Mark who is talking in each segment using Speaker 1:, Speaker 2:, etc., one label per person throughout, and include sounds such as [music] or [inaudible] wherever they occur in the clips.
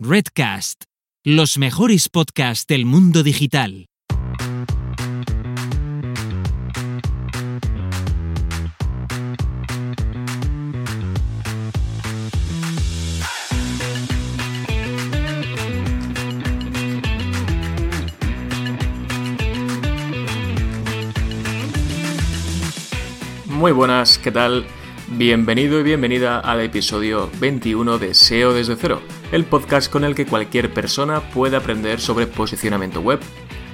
Speaker 1: Redcast, los mejores podcasts del mundo digital.
Speaker 2: Muy buenas, ¿qué tal? Bienvenido y bienvenida al episodio 21 de SEO desde cero, el podcast con el que cualquier persona puede aprender sobre posicionamiento web,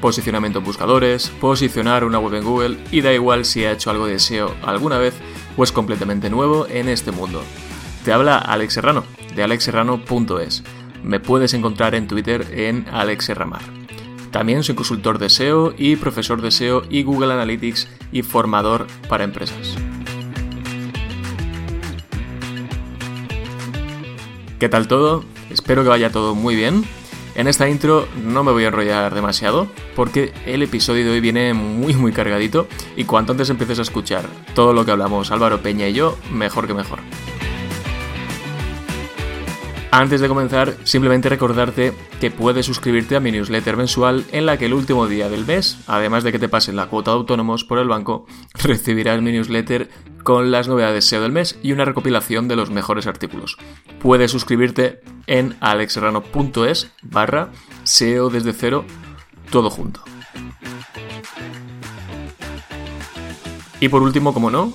Speaker 2: posicionamiento en buscadores, posicionar una web en Google y da igual si ha hecho algo de SEO alguna vez o es completamente nuevo en este mundo. Te habla Alex Serrano, de alexserrano.es. Me puedes encontrar en Twitter en alexserramar. También soy consultor de SEO y profesor de SEO y Google Analytics y formador para empresas. ¿Qué tal todo? Espero que vaya todo muy bien. En esta intro no me voy a enrollar demasiado porque el episodio de hoy viene muy muy cargadito y cuanto antes empieces a escuchar todo lo que hablamos Álvaro Peña y yo, mejor que mejor. Antes de comenzar, simplemente recordarte que puedes suscribirte a mi newsletter mensual en la que el último día del mes, además de que te pasen la cuota de autónomos por el banco, [laughs] recibirás mi newsletter con las novedades SEO del mes y una recopilación de los mejores artículos. Puedes suscribirte en alexserrano.es barra SEO desde cero, todo junto. Y por último, como no,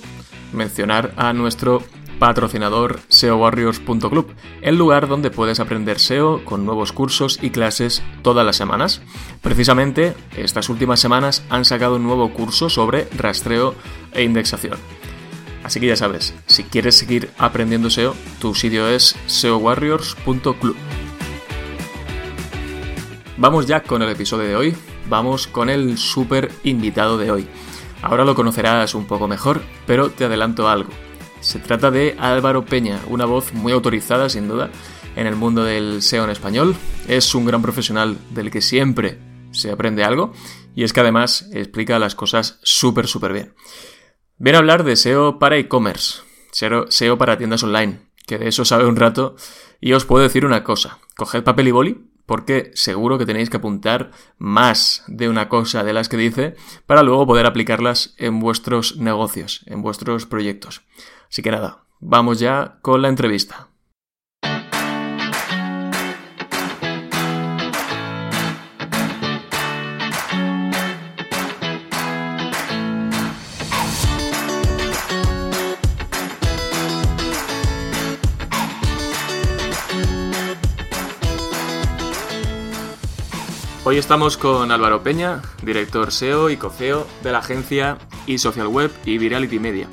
Speaker 2: mencionar a nuestro patrocinador SEOwarriors.club, el lugar donde puedes aprender SEO con nuevos cursos y clases todas las semanas. Precisamente, estas últimas semanas han sacado un nuevo curso sobre rastreo e indexación. Así que ya sabes, si quieres seguir aprendiendo SEO, tu sitio es seowarriors.club. Vamos ya con el episodio de hoy, vamos con el super invitado de hoy. Ahora lo conocerás un poco mejor, pero te adelanto algo. Se trata de Álvaro Peña, una voz muy autorizada sin duda en el mundo del SEO en español. Es un gran profesional del que siempre se aprende algo y es que además explica las cosas súper súper bien. Viene a hablar de SEO para e-commerce, SEO para tiendas online, que de eso sabe un rato y os puedo decir una cosa, coged papel y boli porque seguro que tenéis que apuntar más de una cosa de las que dice para luego poder aplicarlas en vuestros negocios, en vuestros proyectos. Así que nada, vamos ya con la entrevista. Hoy estamos con Álvaro Peña, director SEO y cofeo de la agencia eSocial Web y Virality Media.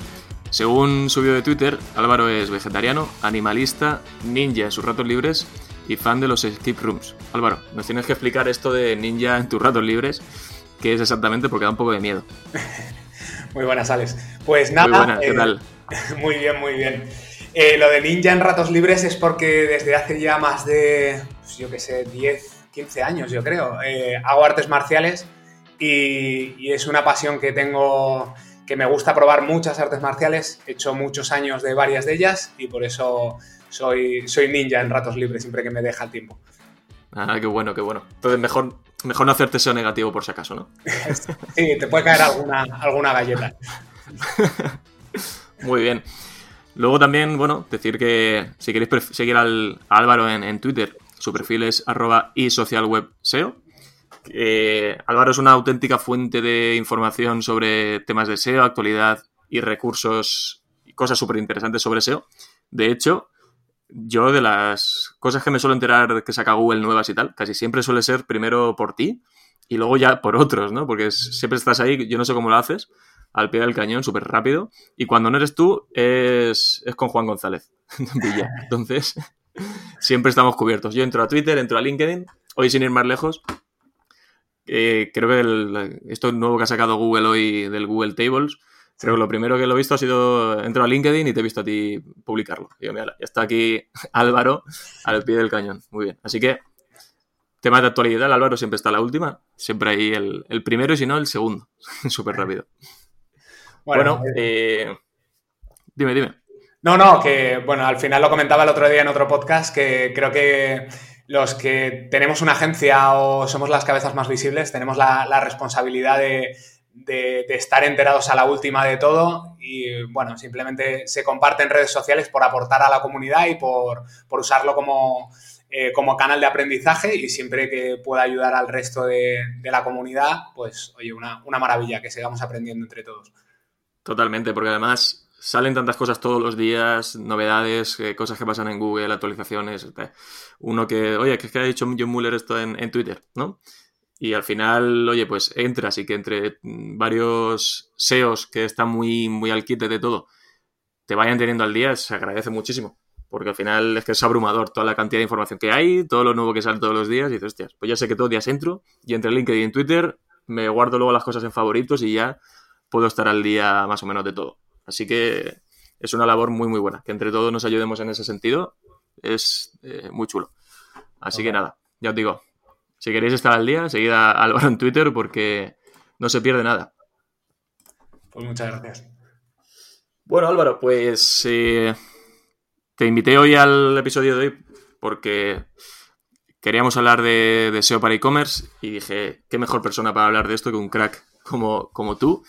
Speaker 2: Según subió de Twitter, Álvaro es vegetariano, animalista, ninja en sus ratos libres y fan de los escape rooms. Álvaro, nos tienes que explicar esto de ninja en tus ratos libres, qué es exactamente porque da un poco de miedo. [laughs]
Speaker 3: muy buenas, Alex. Pues nada.
Speaker 2: Muy buenas, ¿qué
Speaker 3: eh,
Speaker 2: tal? [laughs]
Speaker 3: Muy bien, muy bien. Eh, lo de ninja en ratos libres es porque desde hace ya más de, pues yo qué sé, 10, 15 años, yo creo, eh, hago artes marciales y, y es una pasión que tengo que me gusta probar muchas artes marciales, he hecho muchos años de varias de ellas y por eso soy, soy ninja en ratos libres siempre que me deja el tiempo.
Speaker 2: Ah, qué bueno, qué bueno. Entonces mejor, mejor no hacerte SEO negativo por si acaso, ¿no? [laughs]
Speaker 3: sí, te puede caer alguna, alguna galleta. [laughs]
Speaker 2: Muy bien. Luego también, bueno, decir que si queréis seguir al, a Álvaro en, en, Twitter, su perfil es arroba y SEO. Eh, Álvaro es una auténtica fuente de información sobre temas de SEO, actualidad y recursos y cosas súper interesantes sobre SEO. De hecho, yo de las cosas que me suelo enterar que saca Google nuevas y tal, casi siempre suele ser primero por ti y luego ya por otros, ¿no? Porque siempre estás ahí, yo no sé cómo lo haces, al pie del cañón, súper rápido. Y cuando no eres tú, es, es con Juan González. [laughs] Entonces, [laughs] siempre estamos cubiertos. Yo entro a Twitter, entro a LinkedIn, hoy sin ir más lejos, eh, creo que el, esto nuevo que ha sacado Google hoy del Google Tables, creo que lo primero que lo he visto ha sido, entro a LinkedIn y te he visto a ti publicarlo. Y yo, mira, ya está aquí [laughs] Álvaro al pie del cañón. Muy bien. Así que, tema de actualidad, Álvaro siempre está la última, siempre ahí el, el primero y si no, el segundo. [laughs] Súper rápido. Bueno, bueno eh, dime, dime.
Speaker 3: No, no, que bueno, al final lo comentaba el otro día en otro podcast que creo que los que tenemos una agencia o somos las cabezas más visibles, tenemos la, responsabilidad de, estar enterados a la última de todo y bueno, simplemente se comparte en redes sociales por aportar a la comunidad y por, usarlo como, eh, como canal de aprendizaje y siempre que pueda ayudar al resto de, la comunidad, pues oye, una, una maravilla que sigamos aprendiendo entre todos.
Speaker 2: Totalmente, porque además salen tantas cosas todos los días, novedades, eh, cosas que pasan en Google, actualizaciones. Uno que, oye, que es que ha dicho John Muller esto en, Twitter, ¿no? Y al final, oye, pues entras y que entre varios SEOs que están muy, muy al quite de todo, te vayan teniendo al día, se agradece muchísimo. Porque al final es que es abrumador toda la cantidad de información que hay, todo lo nuevo que sale todos los días, y dices, hostias, pues ya sé que todos los días entro y entre LinkedIn y Twitter me guardo luego las cosas en favoritos y ya puedo estar al día más o menos de todo. Así que es una labor muy, muy buena. Que entre todos nos ayudemos en ese sentido es eh, muy chulo. Así que nada, ya os digo, si queréis estar al día, seguid a Álvaro en Twitter porque no se pierde nada.
Speaker 3: Pues muchas gracias.
Speaker 2: Bueno, Álvaro, pues eh, te invité hoy al episodio de hoy porque queríamos hablar de, SEO para e-commerce y dije, qué mejor persona para hablar de esto que un crack como, como tú.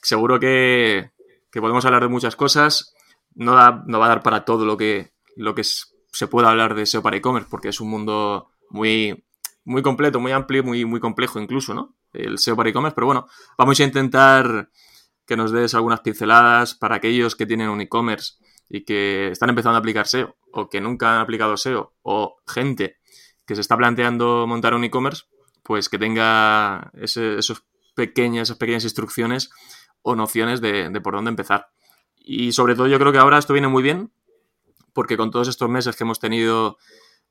Speaker 2: Seguro que, que podemos hablar de muchas cosas. No, no va a dar para todo lo que, lo que se pueda hablar de SEO para e-commerce, porque es un mundo muy, muy completo, muy amplio, muy, muy complejo incluso, ¿no? El SEO para e-commerce, pero bueno, vamos a intentar que nos des algunas pinceladas para aquellos que tienen un e-commerce y que están empezando a aplicar SEO o que nunca han aplicado SEO o gente que se está planteando montar un e-commerce, pues que tenga esos pequeñas, esas pequeñas instrucciones o nociones de, por dónde empezar. Y sobre todo yo creo que ahora esto viene muy bien porque con todos estos meses que hemos tenido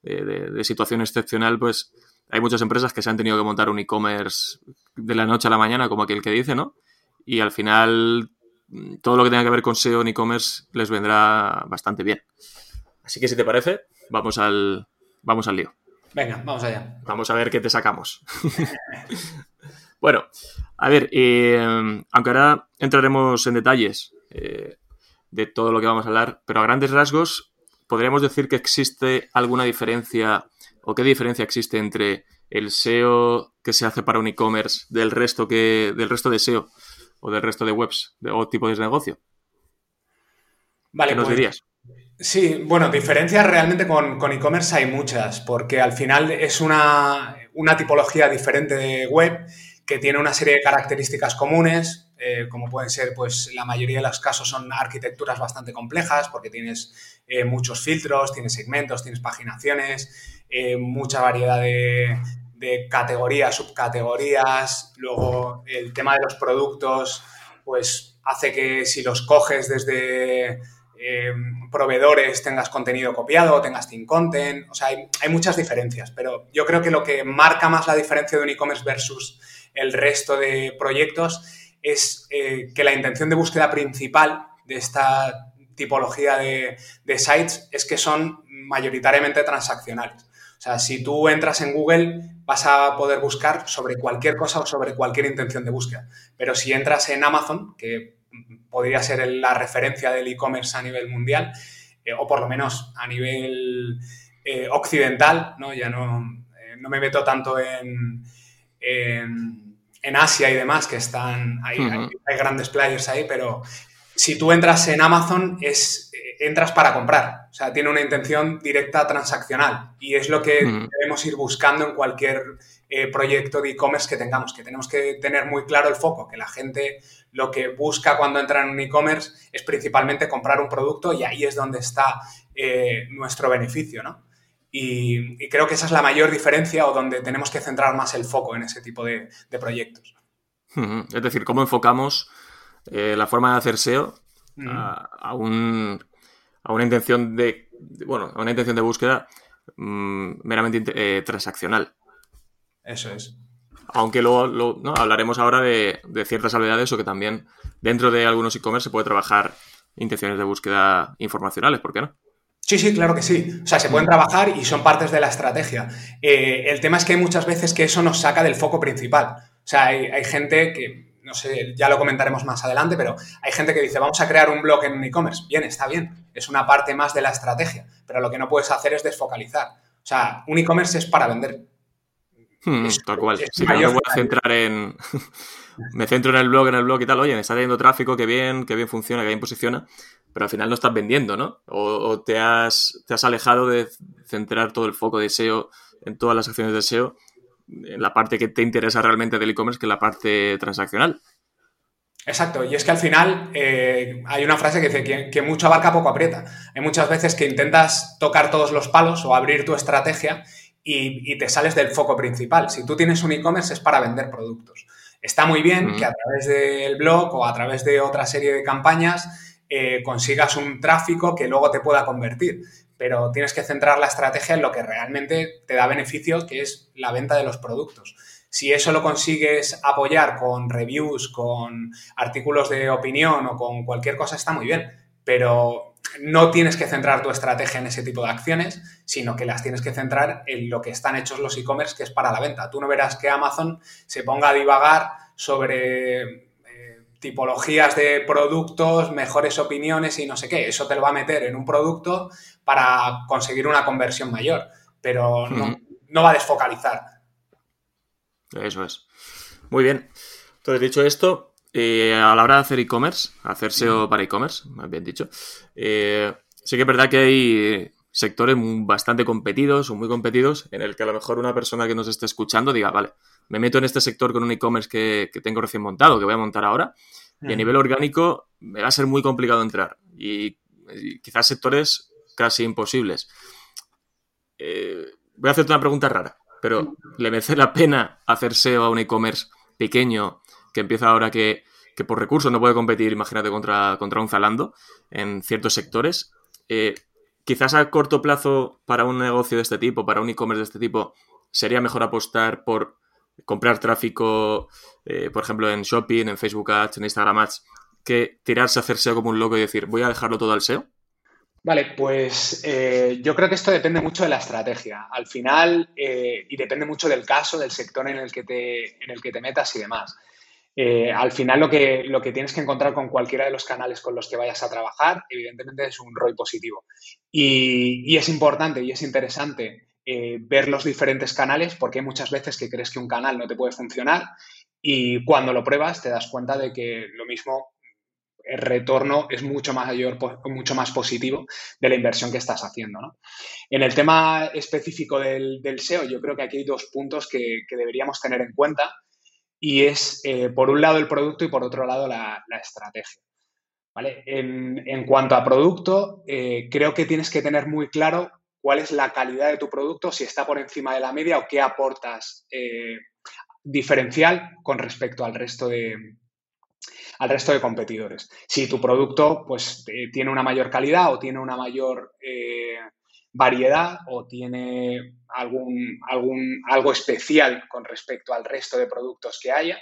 Speaker 2: de, situación excepcional, pues hay muchas empresas que se han tenido que montar un e-commerce de la noche a la mañana, como aquel que dice, ¿no? Y al final todo lo que tenga que ver con SEO en e-commerce les vendrá bastante bien. Así que si te parece, vamos al, vamos al lío.
Speaker 3: Venga, vamos allá.
Speaker 2: Vamos a ver qué te sacamos. [laughs] bueno, a ver, eh, aunque ahora entraremos en detalles eh, de todo lo que vamos a hablar, pero a grandes rasgos, ¿podríamos decir que existe alguna diferencia o qué diferencia existe entre el SEO que se hace para un e-commerce del resto que del resto de SEO o del resto de webs o tipos de negocio?
Speaker 3: Vale,
Speaker 2: ¿Qué nos
Speaker 3: pues,
Speaker 2: dirías?
Speaker 3: Sí, bueno, diferencias realmente con, con e-commerce hay muchas, porque al final es una, una tipología diferente de web que tiene una serie de características comunes, eh, como pueden ser, pues la mayoría de los casos son arquitecturas bastante complejas, porque tienes eh, muchos filtros, tienes segmentos, tienes paginaciones, eh, mucha variedad de, categorías, subcategorías, luego el tema de los productos, pues hace que si los coges desde proveedores tengas contenido copiado, tengas team content, o sea, hay, hay muchas diferencias, pero yo creo que lo que marca más la diferencia de un e-commerce versus el resto de proyectos, es eh, que la intención de búsqueda principal de esta tipología de, sites es que son mayoritariamente transaccionales. O sea, si tú entras en Google, vas a poder buscar sobre cualquier cosa o sobre cualquier intención de búsqueda. Pero si entras en Amazon, que podría ser la referencia del e-commerce a nivel mundial, eh, o por lo menos a nivel eh, occidental, ¿no? ya no, no me meto tanto en en Asia y demás, que están, hay, hay, grandes players ahí, pero si tú entras en Amazon, es, eh, entras para comprar. O sea, tiene una intención directa transaccional y es lo que debemos ir buscando en cualquier eh, proyecto de e-commerce que tengamos, que tenemos que tener muy claro el foco, que la gente lo que busca cuando entra en un e-commerce es principalmente comprar un producto y ahí es donde está eh, nuestro beneficio, ¿no? Y, creo que esa es la mayor diferencia o donde tenemos que centrar más el foco en ese tipo de, proyectos.
Speaker 2: Es decir, cómo enfocamos eh, la forma de hacer SEO a, una intención de, bueno, a una intención de búsqueda mm, meramente eh, transaccional.
Speaker 3: Eso es.
Speaker 2: Aunque luego, hablaremos ahora de, de, ciertas habilidades o que también dentro de algunos e-commerce se puede trabajar intenciones de búsqueda informacionales, ¿por qué no?
Speaker 3: Sí, sí, claro que sí. O sea, se pueden trabajar y son partes de la estrategia. Eh, el tema es que hay muchas veces que eso nos saca del foco principal. O sea, hay, gente que, no sé, ya lo comentaremos más adelante, pero hay gente que dice, vamos a crear un blog en e-commerce. Bien, está bien. Es una parte más de la estrategia. Pero lo que no puedes hacer es desfocalizar. O sea, un e-commerce es para vender.
Speaker 2: Hmm, tal cual. Si me voy a centrar en. [laughs] me centro en el blog, en el blog y tal, oye, me está teniendo tráfico, que bien, que bien funciona, que bien posiciona, pero al final no estás vendiendo, ¿no? O, te, has, te has alejado de centrar todo el foco de SEO en todas las acciones de SEO en la parte que te interesa realmente del e-commerce, que es la parte transaccional.
Speaker 3: Exacto, y es que al final eh, hay una frase que dice que, mucho abarca poco aprieta. Hay muchas veces que intentas tocar todos los palos o abrir tu estrategia y, te sales del foco principal. Si tú tienes un e-commerce es para vender productos. Está muy bien que a través del blog o a través de otra serie de campañas eh, consigas un tráfico que luego te pueda convertir, pero tienes que centrar la estrategia en lo que realmente te da beneficio, que es la venta de los productos. Si eso lo consigues apoyar con reviews, con artículos de opinión o con cualquier cosa, está muy bien, pero no tienes que centrar tu estrategia en ese tipo de acciones, sino que las tienes que centrar en lo que están hechos los e-commerce, que es para la venta. Tú no verás que Amazon se ponga a divagar sobre tipologías de productos, mejores opiniones y no sé qué. Eso te lo va a meter en un producto para conseguir una conversión mayor, pero no, va a desfocalizar.
Speaker 2: Eso es. Muy bien. Entonces, dicho esto, eh, a la hora de hacer e-commerce, hacer SEO para e-commerce, más bien dicho, eh, sí que es verdad que hay sectores bastante competidos o muy competidos en el que a lo mejor una persona que nos esté escuchando diga, vale, me meto en este sector con un e-commerce que, tengo recién montado, que voy a montar ahora, y a nivel orgánico me va a ser muy complicado entrar. Y, quizás sectores casi imposibles. Eh, voy a hacerte una pregunta rara, pero ¿le merece la pena hacer SEO a un e-commerce pequeño que empieza ahora que, por recursos no puede competir, imagínate, contra, contra un Zalando en ciertos sectores? Eh, quizás a corto plazo para un negocio de este tipo, para un e-commerce de este tipo, sería mejor apostar por comprar tráfico, eh, por ejemplo, en Shopping, en Facebook Ads, en Instagram Ads, que tirarse a hacer SEO como un loco y decir, voy a dejarlo todo al SEO?
Speaker 3: Vale, pues eh, yo creo que esto depende mucho de la estrategia. Al final, eh, y depende mucho del caso, del sector en el que te, en el que te metas y demás. al final lo que, lo que tienes que encontrar con cualquiera de los canales con los que vayas a trabajar, evidentemente es un ROI positivo. Y, y es importante y es interesante eh, ver los diferentes canales, porque hay muchas veces que crees que un canal no te puede funcionar y cuando lo pruebas te das cuenta de que lo mismo el retorno es mucho mayor, mucho más positivo de la inversión que estás haciendo. En el tema específico del, SEO, yo creo que aquí hay dos puntos que, deberíamos tener en cuenta y es, eh, por un lado, el producto y por otro lado, la, estrategia. En, cuanto a producto, eh, creo que tienes que tener muy claro cuál es la calidad de tu producto, si está por encima de la media o qué aportas eh, diferencial con respecto al resto de, al resto de competidores. Si tu producto pues, eh, tiene una mayor calidad o tiene una mayor eh, variedad o tiene algún, algún, algo especial con respecto al resto de productos que haya,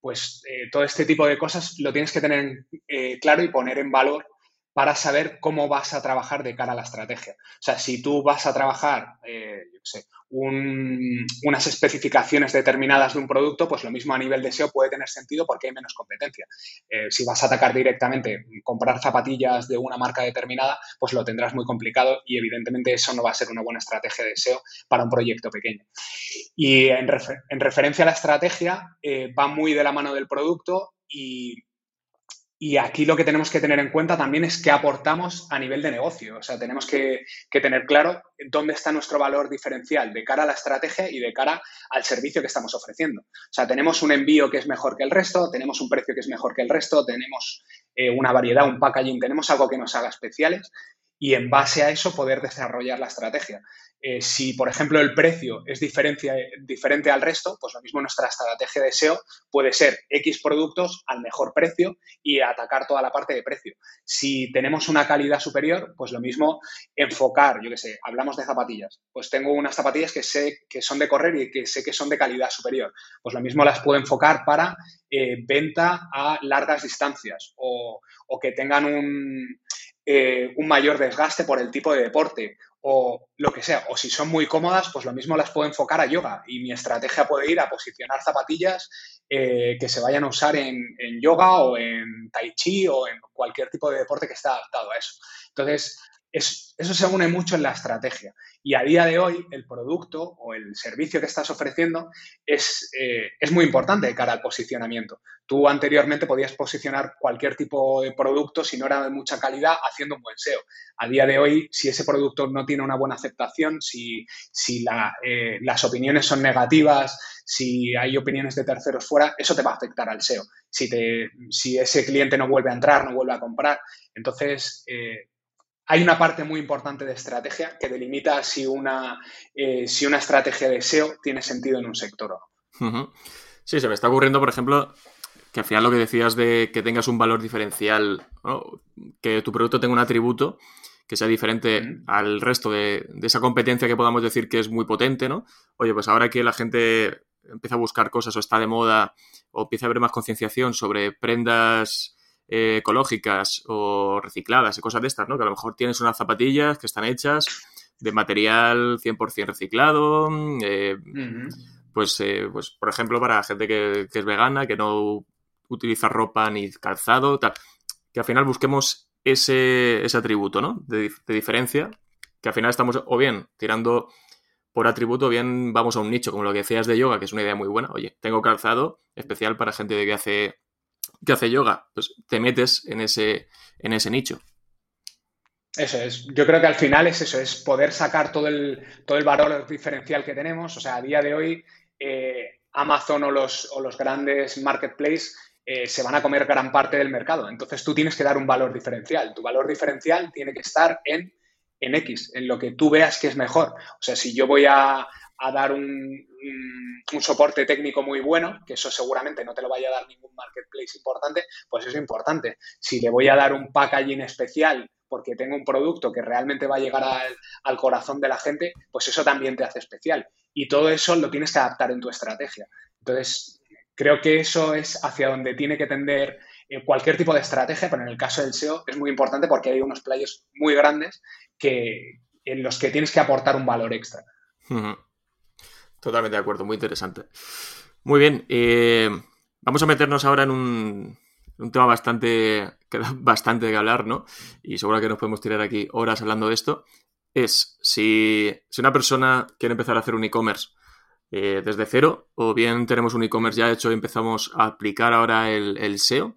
Speaker 3: pues todo este tipo de cosas lo tienes que tener claro y poner en valor para saber cómo vas a trabajar de cara a la estrategia. O sea, si tú vas a trabajar, eh, sé, unas especificaciones determinadas de un producto, pues lo mismo a nivel de SEO puede tener sentido porque hay menos competencia. Eh, si vas a atacar directamente, comprar zapatillas de una marca determinada, pues lo tendrás muy complicado y evidentemente eso no va a ser una buena estrategia de SEO para un proyecto pequeño. Y en, referencia a la estrategia, eh, va muy de la mano del producto y y aquí lo que tenemos que tener en cuenta también es qué aportamos a nivel de negocio. O sea, tenemos que, tener claro dónde está nuestro valor diferencial de cara a la estrategia y de cara al servicio que estamos ofreciendo. O sea, tenemos un envío que es mejor que el resto, tenemos un precio que es mejor que el resto, tenemos eh, una variedad, un packaging, tenemos algo que nos haga especiales y en base a eso poder desarrollar la estrategia. Eh, si, por ejemplo, el precio es diferente al resto, pues lo mismo nuestra estrategia de SEO puede ser X productos al mejor precio y atacar toda la parte de precio. Si tenemos una calidad superior, pues lo mismo enfocar, yo qué sé, hablamos de zapatillas, pues tengo unas zapatillas que sé que son de correr y que sé que son de calidad superior, pues lo mismo las puedo enfocar para eh, venta a largas distancias o, que tengan un, eh, un mayor desgaste por el tipo de deporte o lo que sea. O si son muy cómodas, pues lo mismo las puedo enfocar a yoga y mi estrategia puede ir a posicionar zapatillas eh, que se vayan a usar en, yoga o en tai chi o en cualquier tipo de deporte que esté adaptado a eso. Entonces, eso se une mucho en la estrategia. Y a día de hoy, el producto o el servicio que estás ofreciendo es, eh, es, muy importante de cara al posicionamiento. Tú anteriormente podías posicionar cualquier tipo de producto, si no era de mucha calidad, haciendo un buen SEO. A día de hoy, si ese producto no tiene una buena aceptación, si, si eh, las opiniones son negativas, si hay opiniones de terceros fuera, eso te va a afectar al SEO. Si, te, si ese cliente no vuelve a entrar, no vuelve a comprar. Entonces, eh, hay una parte muy importante de estrategia que delimita si una, eh, si una estrategia de SEO tiene sentido en un sector o
Speaker 2: no. Sí, se me está ocurriendo, por ejemplo, que al final lo que decías de que tengas un valor diferencial, que tu producto tenga un atributo que sea diferente al resto de, de, esa competencia que podamos decir que es muy potente, ¿no? Oye, pues ahora que la gente empieza a buscar cosas o está de moda o empieza a haber más concienciación sobre prendas eh, ecológicas o recicladas y cosas de estas, ¿no? Que a lo mejor tienes unas zapatillas que están hechas de material 100% reciclado, eh, pues, eh, pues, por ejemplo, para gente que, es vegana, que no utiliza ropa ni calzado, tal, que al final busquemos ese, ese atributo, ¿no? De, de, diferencia, que al final estamos o bien tirando por atributo, o bien vamos a un nicho, como lo que decías de yoga, que es una idea muy buena. Oye, tengo calzado especial para gente que hace que hace yoga, pues te metes en ese, en ese nicho.
Speaker 3: Eso es. Yo creo que al final es eso, es poder sacar todo el, todo el valor diferencial que tenemos. O sea, a día de hoy, eh, Amazon o los, o los grandes marketplaces eh, se van a comer gran parte del mercado. Entonces tú tienes que dar un valor diferencial. Tu valor diferencial tiene que estar en, en X, en lo que tú veas que es mejor. O sea, si yo voy a, a dar un, un, soporte técnico muy bueno, que eso seguramente no te lo vaya a dar ningún marketplace importante, pues es importante. Si le voy a dar un packaging especial porque tengo un producto que realmente va a llegar al, al corazón de la gente, pues eso también te hace especial. Y todo eso lo tienes que adaptar en tu estrategia. Entonces, creo que eso es hacia donde tiene que tender eh, cualquier tipo de estrategia, pero en el caso del SEO es muy importante porque hay unos players muy grandes que, en los que tienes que aportar un valor extra.
Speaker 2: Totalmente de acuerdo, muy interesante. Muy bien, eh, vamos a meternos ahora en un, tema bastante [laughs] que da bastante de hablar, ¿no? Y seguro que nos podemos tirar aquí horas hablando de esto. Es si, una persona quiere empezar a hacer un e-commerce eh, desde cero, o bien tenemos un e-commerce ya hecho y empezamos a aplicar ahora el, SEO,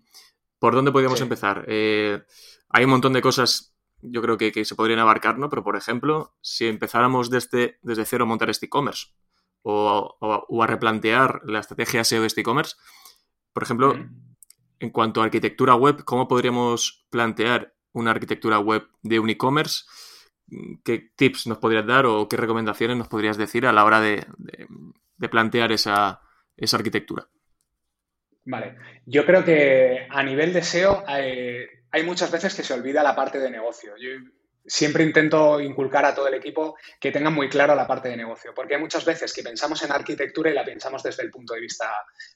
Speaker 2: ¿por dónde podríamos empezar? Eh, hay un montón de cosas, yo creo que, se podrían abarcar, ¿no? Pero, por ejemplo, si empezáramos desde, desde cero a montar este e-commerce, o, a replantear la estrategia SEO de este e-commerce. Por ejemplo, en cuanto a arquitectura web, ¿cómo podríamos plantear una arquitectura web de un e-commerce? ¿Qué tips nos podrías dar o qué recomendaciones nos podrías decir a la hora de, plantear esa, arquitectura?
Speaker 3: Vale, yo creo que a nivel de SEO eh, hay muchas veces que se olvida la parte de negocio. Yo siempre intento inculcar a todo el equipo que tengan muy claro la parte de negocio, porque hay muchas veces que pensamos en arquitectura y la pensamos desde el punto de vista,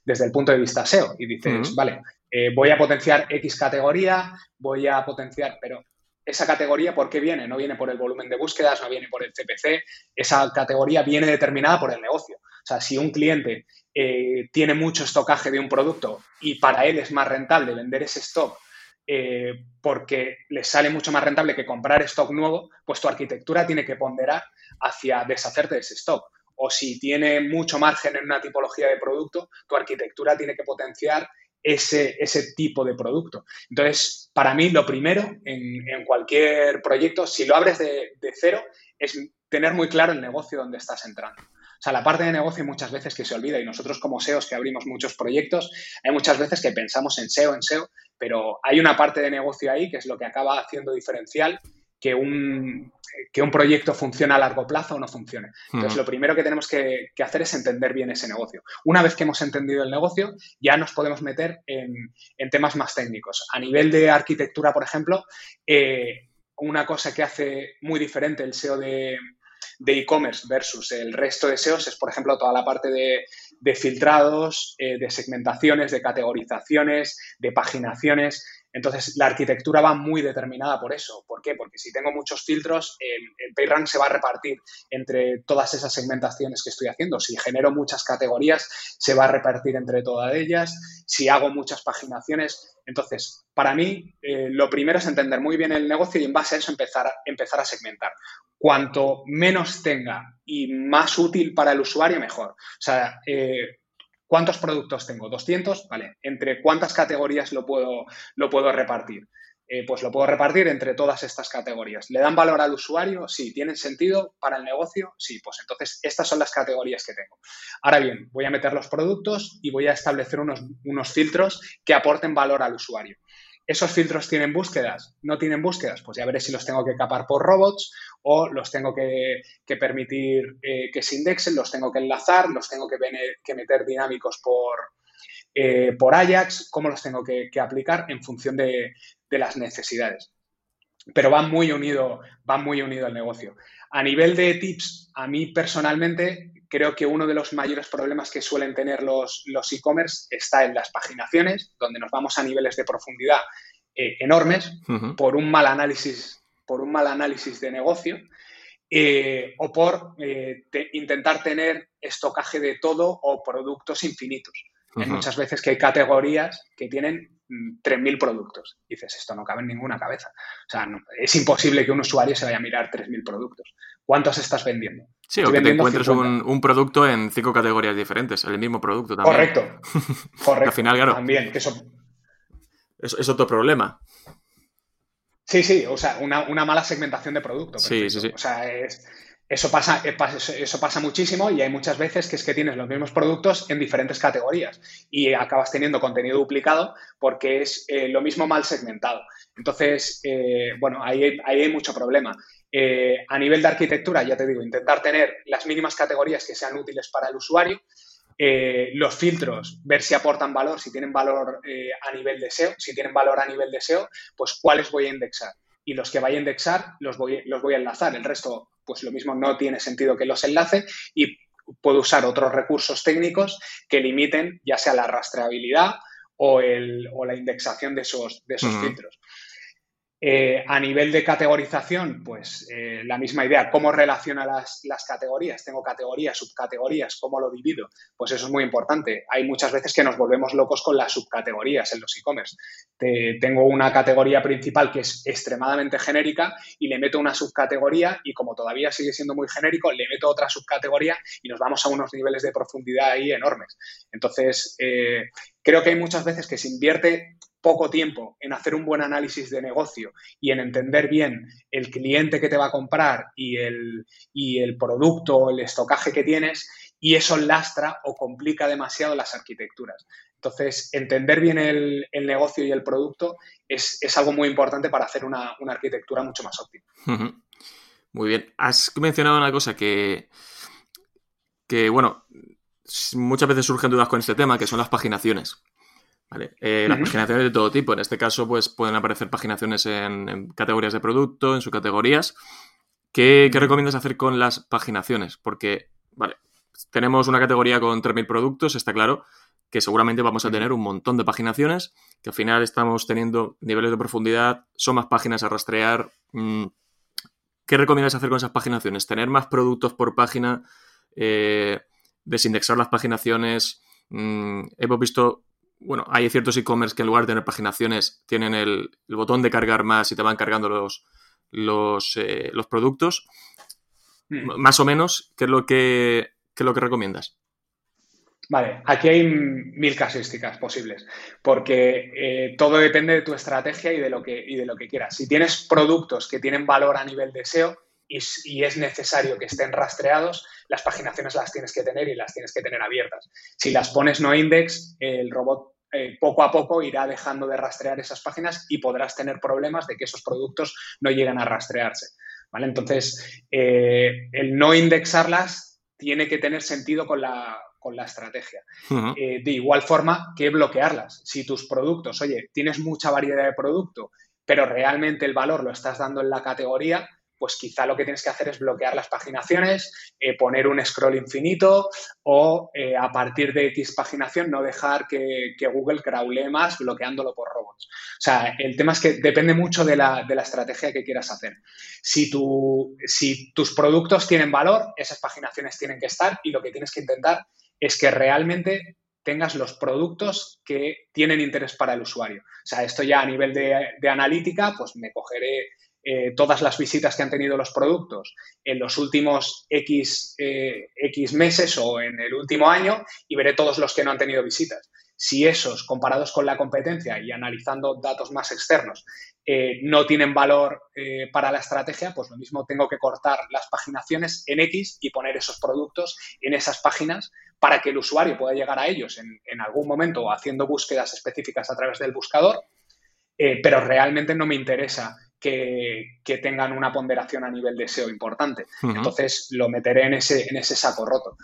Speaker 3: desde el punto de vista SEO y dices, vale, eh, voy a potenciar X categoría, voy a potenciar, pero esa categoría, ¿por qué viene? No viene por el volumen de búsquedas, no viene por el CPC, esa categoría viene determinada por el negocio. O sea, si un cliente eh, tiene mucho estocaje de un producto y para él es más rentable vender ese stock eh, porque le sale mucho más rentable que comprar stock nuevo, pues tu arquitectura tiene que ponderar hacia deshacerte de ese stock. O si tiene mucho margen en una tipología de producto, tu arquitectura tiene que potenciar ese, ese tipo de producto. Entonces, para mí, lo primero en, cualquier proyecto, si lo abres de, de cero, es tener muy claro el negocio donde estás entrando. O sea, la parte de negocio muchas veces que se olvida y nosotros como SEOs que abrimos muchos proyectos, hay muchas veces que pensamos en SEO, en SEO, pero hay una parte de negocio ahí que es lo que acaba haciendo diferencial que un, que un proyecto funcione a largo plazo o no funcione. Entonces, lo primero que tenemos que, hacer es entender bien ese negocio. Una vez que hemos entendido el negocio, ya nos podemos meter en, temas más técnicos. A nivel de arquitectura, por ejemplo, eh, una cosa que hace muy diferente el SEO de, de e-commerce versus el resto de SEOs es, por ejemplo, toda la parte de, filtrados, eh, de segmentaciones, de categorizaciones, de paginaciones. Entonces, la arquitectura va muy determinada por eso. ¿Por qué? Porque si tengo muchos filtros, el, el se va a repartir entre todas esas segmentaciones que estoy haciendo. Si genero muchas categorías, se va a repartir entre todas ellas. Si hago muchas paginaciones. Entonces, para mí, eh, lo primero es entender muy bien el negocio y en base a eso empezar, empezar a segmentar. Cuanto menos tenga y más útil para el usuario, mejor. O sea, eh, ¿Cuántos productos tengo? ¿200? Vale. ¿Entre cuántas categorías lo puedo, lo puedo repartir? Eh, pues lo puedo repartir entre todas estas categorías. ¿Le dan valor al usuario? Sí. ¿Tienen sentido para el negocio? Sí. Pues entonces estas son las categorías que tengo. Ahora bien, voy a meter los productos y voy a establecer unos, unos filtros que aporten valor al usuario. ¿Esos filtros tienen búsquedas? ¿No tienen búsquedas? Pues ya veré si los tengo que capar por robots o los tengo que, permitir eh, que se indexen, los tengo que enlazar, los tengo que, meter dinámicos por, eh, por Ajax, cómo los tengo que, aplicar en función de, las necesidades. Pero va muy unido, va muy unido al negocio. A nivel de tips, a mí personalmente creo que uno de los mayores problemas que suelen tener los e-commerce está en las paginaciones, donde nos vamos a niveles de profundidad eh, enormes por un mal análisis, por un mal análisis de negocio. Eh, o por eh, intentar tener estocaje de todo o productos infinitos. Hay muchas veces que hay categorías que tienen 3.000 mm, productos. dices, esto no cabe en ninguna cabeza. O sea, es imposible que un usuario se vaya a mirar 3.000 productos. ¿Cuántos estás vendiendo?
Speaker 2: Sí, o que te encuentres un, producto en cinco categorías diferentes, el mismo producto también.
Speaker 3: Correcto, [laughs] correcto.
Speaker 2: Al final, claro.
Speaker 3: También, eso...
Speaker 2: Es, otro problema.
Speaker 3: Sí, sí, o sea, una, mala segmentación de producto. Sí, sí, sí. O sea, eso pasa, eso pasa muchísimo y hay muchas veces que es que tienes los mismos productos en diferentes categorías y acabas teniendo contenido duplicado porque es eh, lo mismo mal segmentado. Entonces, eh, bueno, ahí hay mucho problema. Eh, a nivel de arquitectura, ya te digo, intentar tener las mínimas categorías que sean útiles para el usuario. Eh, los filtros, ver si aportan valor, si tienen valor eh, a nivel de SEO, si tienen valor a nivel de SEO, pues cuáles voy a indexar. Y los que vaya a indexar los voy, los voy a enlazar. El resto, pues lo mismo no tiene sentido que los enlace y puedo usar otros recursos técnicos que limiten ya sea la rastreabilidad o, la indexación de esos, de esos filtros. Eh, a nivel de categorización, pues eh, la misma idea, cómo relaciona las, categorías, tengo categorías, subcategorías, cómo lo divido, pues eso es muy importante. Hay muchas veces que nos volvemos locos con las subcategorías en los e-commerce. Tengo una categoría principal que es extremadamente genérica y le meto una subcategoría y como todavía sigue siendo muy genérico, le meto otra subcategoría y nos vamos a unos niveles de profundidad ahí enormes. Entonces, eh, creo que hay muchas veces que se invierte poco tiempo en hacer un buen análisis de negocio y en entender bien el cliente que te va a comprar y el, y el producto, el estocaje que tienes, y eso lastra o complica demasiado las arquitecturas. Entonces, entender bien el, negocio y el producto es, algo muy importante para hacer una, arquitectura mucho más óptima.
Speaker 2: Muy bien. Has mencionado una cosa que, que, bueno, muchas veces surgen dudas con este tema, que son las paginaciones. Eh, las paginaciones de todo tipo. En este caso, pues pueden aparecer paginaciones en, categorías de producto, en subcategorías. ¿Qué, ¿Qué recomiendas hacer con las paginaciones? Porque, vale, tenemos una categoría con 3.000 productos, está claro que seguramente vamos a tener un montón de paginaciones, que al final estamos teniendo niveles de profundidad, son más páginas a rastrear. Mm, ¿Qué recomiendas hacer con esas paginaciones? ¿Tener más productos por página? Eh, ¿Desindexar las paginaciones? Mm, hemos visto bueno, hay ciertos e-commerce que en lugar de tener paginaciones tienen el, botón de cargar más y te van cargando los, los, eh, productos. Hmm. Más o menos, ¿qué es lo que, es lo que recomiendas?
Speaker 3: Vale, aquí hay mil casuísticas posibles, porque eh, todo depende de tu estrategia y de, lo que, y de lo que quieras. Si tienes productos que tienen valor a nivel de SEO y, y, es necesario que estén rastreados, las paginaciones las tienes que tener y las tienes que tener abiertas. Si las pones no index, el robot eh, poco a poco irá dejando de rastrear esas páginas y podrás tener problemas de que esos productos no lleguen a rastrearse. ¿vale? Entonces, eh, el no indexarlas tiene que tener sentido con la, estrategia. Eh, de igual forma que bloquearlas. Si tus productos, oye, tienes mucha variedad de producto, pero realmente el valor lo estás dando en la categoría, pues quizá lo que tienes que hacer es bloquear las paginaciones, eh, poner un scroll infinito o eh, a partir de X paginación no dejar que, Google crawle más bloqueándolo por robots. O sea, el tema es que depende mucho de la, estrategia que quieras hacer. Si, si tus productos tienen valor, esas paginaciones tienen que estar y lo que tienes que intentar es que realmente tengas los productos que tienen interés para el usuario. O sea, esto ya a nivel de, analítica, pues me cogeré eh, todas las visitas que han tenido los productos en los últimos X, eh, X meses o en el último año y veré todos los que no han tenido visitas. Si esos, comparados con la competencia y analizando datos más externos, eh, no tienen valor para la estrategia, pues lo mismo tengo que cortar las paginaciones en X y poner esos productos en esas páginas para que el usuario pueda llegar a ellos en, algún momento haciendo búsquedas específicas a través del buscador, pero realmente no me interesa que, tengan una ponderación a nivel de SEO importante. Entonces lo meteré en ese, en ese saco roto.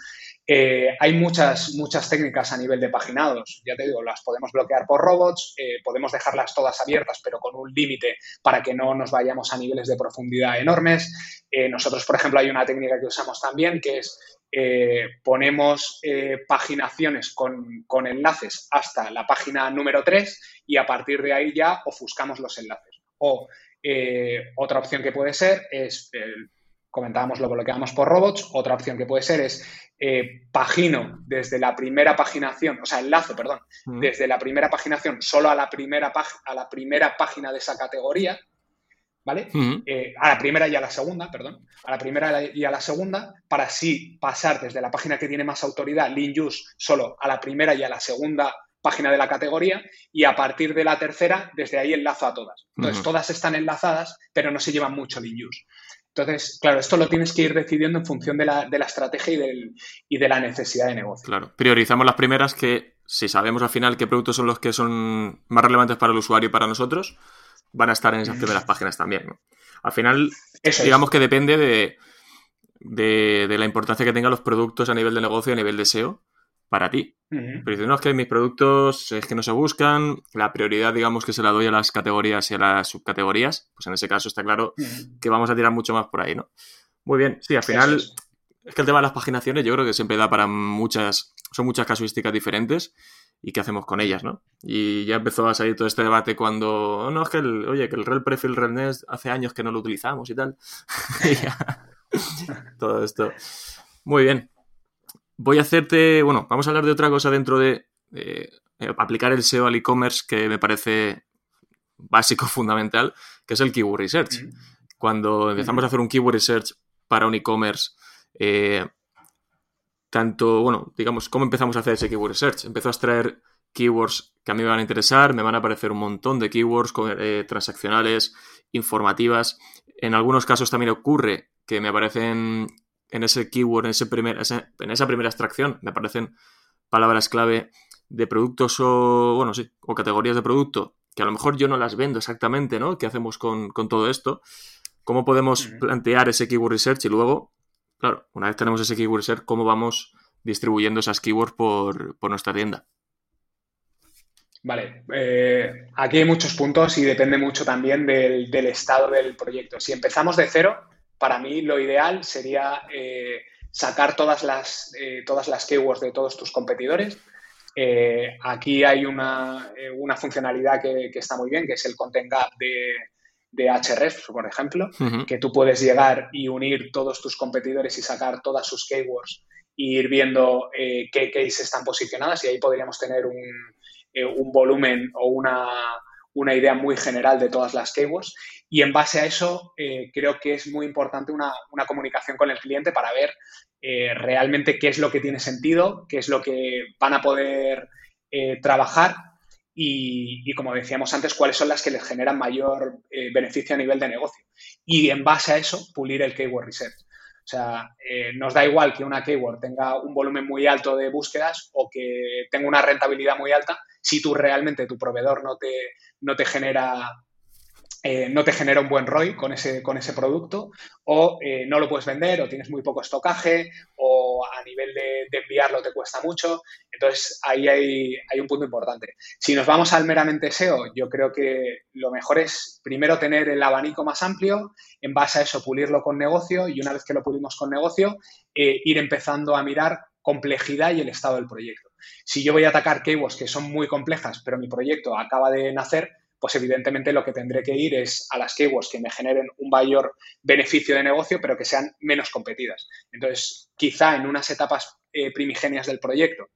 Speaker 3: Eh, hay muchas, muchas técnicas a nivel de paginados, ya te digo, las podemos bloquear por robots, eh, podemos dejarlas todas abiertas, pero con un límite para que no nos vayamos a niveles de profundidad enormes. nosotros, por ejemplo, hay una técnica que usamos también que es eh, ponemos eh, paginaciones con, enlaces hasta la página número 3 y a partir de ahí ya ofuscamos los enlaces. O eh, otra opción que puede ser es, comentábamos lo bloqueamos por robots, otra opción que puede ser es pagino desde la primera paginación, o sea, enlazo, perdón, desde la primera paginación solo a la primera, a la primera página de esa categoría ¿vale? Eh, a la primera y a la segunda, perdón, a la primera y a la segunda, para así pasar desde la página que tiene más autoridad, Lean Use, solo a la primera y a la segunda página de la categoría y a partir de la tercera, desde ahí enlazo a todas. Entonces, todas están enlazadas, pero no se llevan mucho Lean Use. Entonces, claro, esto lo tienes que ir decidiendo en función de la, estrategia y, del, y de la necesidad de negocio.
Speaker 2: Claro, priorizamos las primeras que, si sabemos al final qué productos son los que son más relevantes para el usuario y para nosotros, van a estar en esas primeras páginas también. ¿no? Al final, digamos que depende de, de, la importancia que tengan los productos a nivel de negocio y a nivel de SEO para ti. Pero dices, no, es que mis productos es que no se buscan, la prioridad, digamos, que se la doy a las categorías y a las subcategorías, pues en ese caso está claro que vamos a tirar mucho más por ahí, ¿no? Muy bien, sí, al final es. es que el tema de las paginaciones yo creo que siempre da para muchas, son muchas casuísticas diferentes y qué hacemos con ellas, ¿no? Y ya empezó a salir todo este debate cuando, oh, no, es que el, oye, que el Rel Prefill Nest hace años que no lo utilizamos y tal. [laughs] [laughs] todo esto. Muy bien. Voy a hacerte, bueno, vamos a hablar de otra cosa dentro de eh, aplicar el SEO al e-commerce que me parece básico, [laughs] fundamental, que es el Keyword Research. Cuando empezamos a hacer un Keyword Research para un e-commerce, eh, tanto, bueno, digamos, ¿cómo empezamos a hacer ese keyword research? Empezó a extraer keywords que a mí me van a interesar, me van a aparecer un montón de keywords eh, transaccionales, informativas. En algunos casos también ocurre que me aparecen en ese keyword, en, ese primer, en esa primera extracción, me aparecen palabras clave de productos o, bueno, sí, o categorías de producto que a lo mejor yo no las vendo exactamente, ¿no? ¿Qué hacemos con, con todo esto? ¿Cómo podemos plantear ese keyword research y luego Claro, una vez tenemos ese keyword search, ¿cómo vamos distribuyendo esas keywords por, nuestra tienda?
Speaker 3: Vale, eh, aquí hay muchos puntos y depende mucho también del, estado del proyecto. Si empezamos de cero, para mí lo ideal sería eh, sacar todas las, eh, todas las keywords de todos tus competidores. aquí hay una, funcionalidad que, que, está muy bien, que es el Content Gap de, de Href, por ejemplo, que tú puedes llegar y unir todos tus competidores y sacar todas sus keywords y ir viendo eh, qué keys están posicionadas y ahí podríamos tener un, eh, volumen o una, idea muy general de todas las keywords. Y en base a eso, eh, creo que es muy importante una, una, comunicación con el cliente para ver realmente qué es lo que tiene sentido, qué es lo que van a poder trabajar y, como decíamos antes, cuáles son las que les generan mayor eh, beneficio a nivel de negocio. Y en base a eso, pulir el keyword research. O sea, eh, nos da igual que una keyword tenga un volumen muy alto de búsquedas o que tenga una rentabilidad muy alta si tú realmente tu proveedor no te, no te genera eh, no te genera un buen ROI con ese, con ese producto o no lo puedes vender o tienes muy poco estocaje o o a nivel de, enviarlo te cuesta mucho. Entonces, ahí hay, hay, un punto importante. Si nos vamos al meramente SEO, yo creo que lo mejor es primero tener el abanico más amplio, en base a eso pulirlo con negocio y una vez que lo pulimos con negocio, eh, ir empezando a mirar complejidad y el estado del proyecto. Si yo voy a atacar keywords que son muy complejas, pero mi proyecto acaba de nacer, pues evidentemente lo que tendré que ir es a las keywords que me generen un mayor beneficio de negocio, pero que sean menos competidas. Entonces, quizá en unas etapas eh, primigenias del proyecto,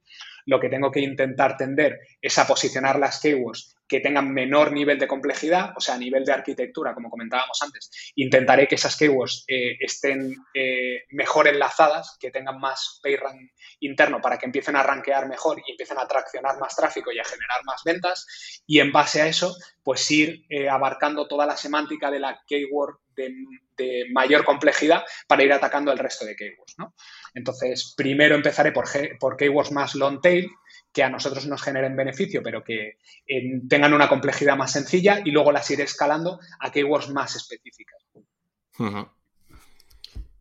Speaker 3: lo que tengo que intentar tender es a posicionar las keywords que tengan menor nivel de complejidad, o sea, a nivel de arquitectura, como comentábamos antes. Intentaré que esas keywords eh, estén eh, mejor enlazadas, que tengan más payrank interno para que empiecen a rankear mejor y empiecen a traccionar más tráfico y a generar más ventas. Y en base a eso, pues ir eh, abarcando toda la semántica de la keyword de, mayor complejidad para ir atacando el resto de keywords. ¿no? Entonces, primero empezaré por, por keywords más long tail, que a nosotros nos generen beneficio, pero que eh, tengan una complejidad más sencilla y luego las iré escalando a keywords más específicas.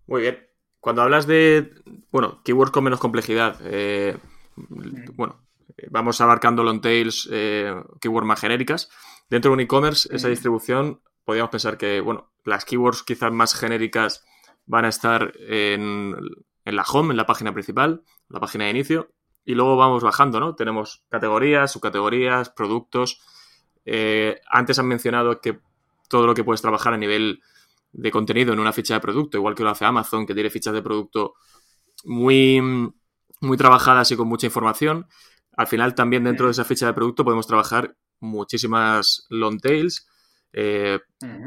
Speaker 2: Muy bien. Cuando hablas de, bueno, keywords con menos complejidad, eh, bueno, vamos abarcando long tails, eh, keywords más genéricas. Dentro de un e-commerce, esa distribución, podríamos pensar que, bueno, las keywords quizás más genéricas van a estar en, en la home, en la página principal, la página de inicio, y luego vamos bajando, ¿no? Tenemos categorías, subcategorías, productos. Eh, antes han mencionado que todo lo que puedes trabajar a nivel de contenido en una ficha de producto, igual que lo hace Amazon, que tiene fichas de producto muy, muy trabajadas y con mucha información. Al final, también dentro de esa ficha de producto podemos trabajar muchísimas long tails, eh,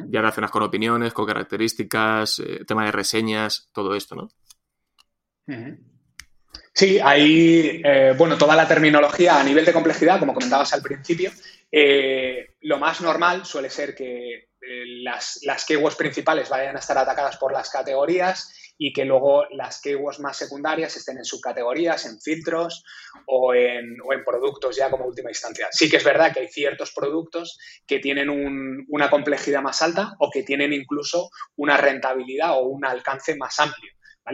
Speaker 2: ya relacionadas con opiniones, con características, eh, tema de reseñas, todo esto, ¿no?
Speaker 3: Sí, hay, eh, bueno, toda la terminología a nivel de complejidad, como comentabas al principio, lo más normal suele ser que las, las keywords principales vayan a estar atacadas por las categorías y que luego las keywords más secundarias estén en subcategorías, en filtros o en, o en, productos ya como última instancia. Sí que es verdad que hay ciertos productos que tienen una complejidad más alta o que tienen incluso una rentabilidad o un alcance más amplio.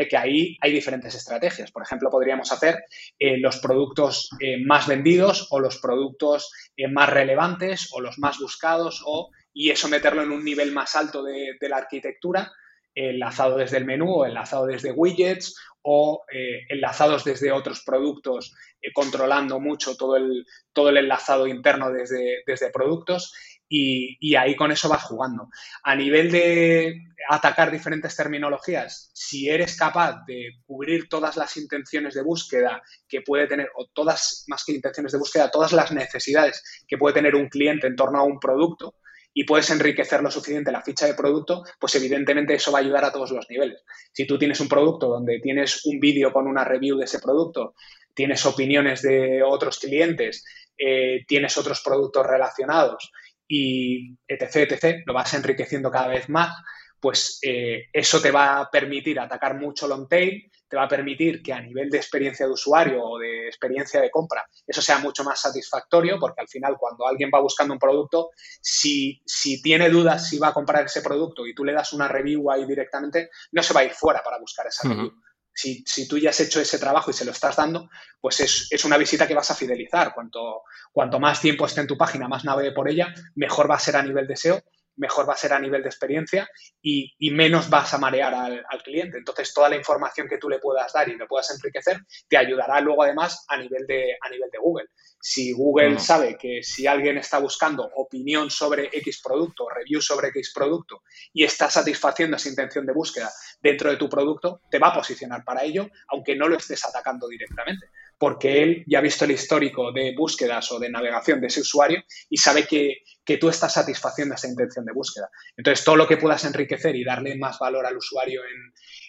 Speaker 3: Que ahí hay diferentes estrategias. Por ejemplo, podríamos hacer eh, los productos eh, más vendidos o los productos eh, más relevantes o los más buscados o, y eso meterlo en un nivel más alto de, la arquitectura, enlazado desde el menú o enlazado desde widgets o enlazados desde otros productos, controlando mucho todo el, todo el enlazado interno desde, desde productos y, ahí con eso vas jugando. A nivel de atacar diferentes terminologías, si eres capaz de cubrir todas las intenciones de búsqueda que puede tener, o todas, más que intenciones de búsqueda, todas las necesidades que puede tener un cliente en torno a un producto, y puedes enriquecer lo suficiente la ficha de producto, pues evidentemente eso va a ayudar a todos los niveles. Si tú tienes un producto donde tienes un vídeo con una review de ese producto, tienes opiniones de otros clientes, eh, tienes otros productos relacionados y etc., etc., lo vas enriqueciendo cada vez más, pues eh, eso te va a permitir atacar mucho long tail, te va a permitir que a nivel de experiencia de usuario o de experiencia de compra eso sea mucho más satisfactorio, porque al final cuando alguien va buscando un producto, si, si tiene dudas si va a comprar ese producto y tú le das una review ahí directamente, no se va a ir fuera para buscar esa review. Si, tú ya has hecho ese trabajo y se lo estás dando, pues es, una visita que vas a fidelizar. Cuanto, cuanto más tiempo esté en tu página, más navegue por ella, mejor va a ser a nivel de SEO mejor va a ser a nivel de experiencia y, menos vas a marear al, cliente. Entonces, toda la información que tú le puedas dar y le puedas enriquecer te ayudará luego además a nivel de, a nivel de Google. Si Google sabe que si alguien está buscando opinión sobre X producto, review sobre X producto y está satisfaciendo esa intención de búsqueda dentro de tu producto, te va a posicionar para ello, aunque no lo estés atacando directamente porque él ya ha visto el histórico de búsquedas o de navegación de ese usuario y sabe que, tú estás satisfaciendo esa intención de búsqueda. Entonces, todo lo que puedas enriquecer y darle más valor al usuario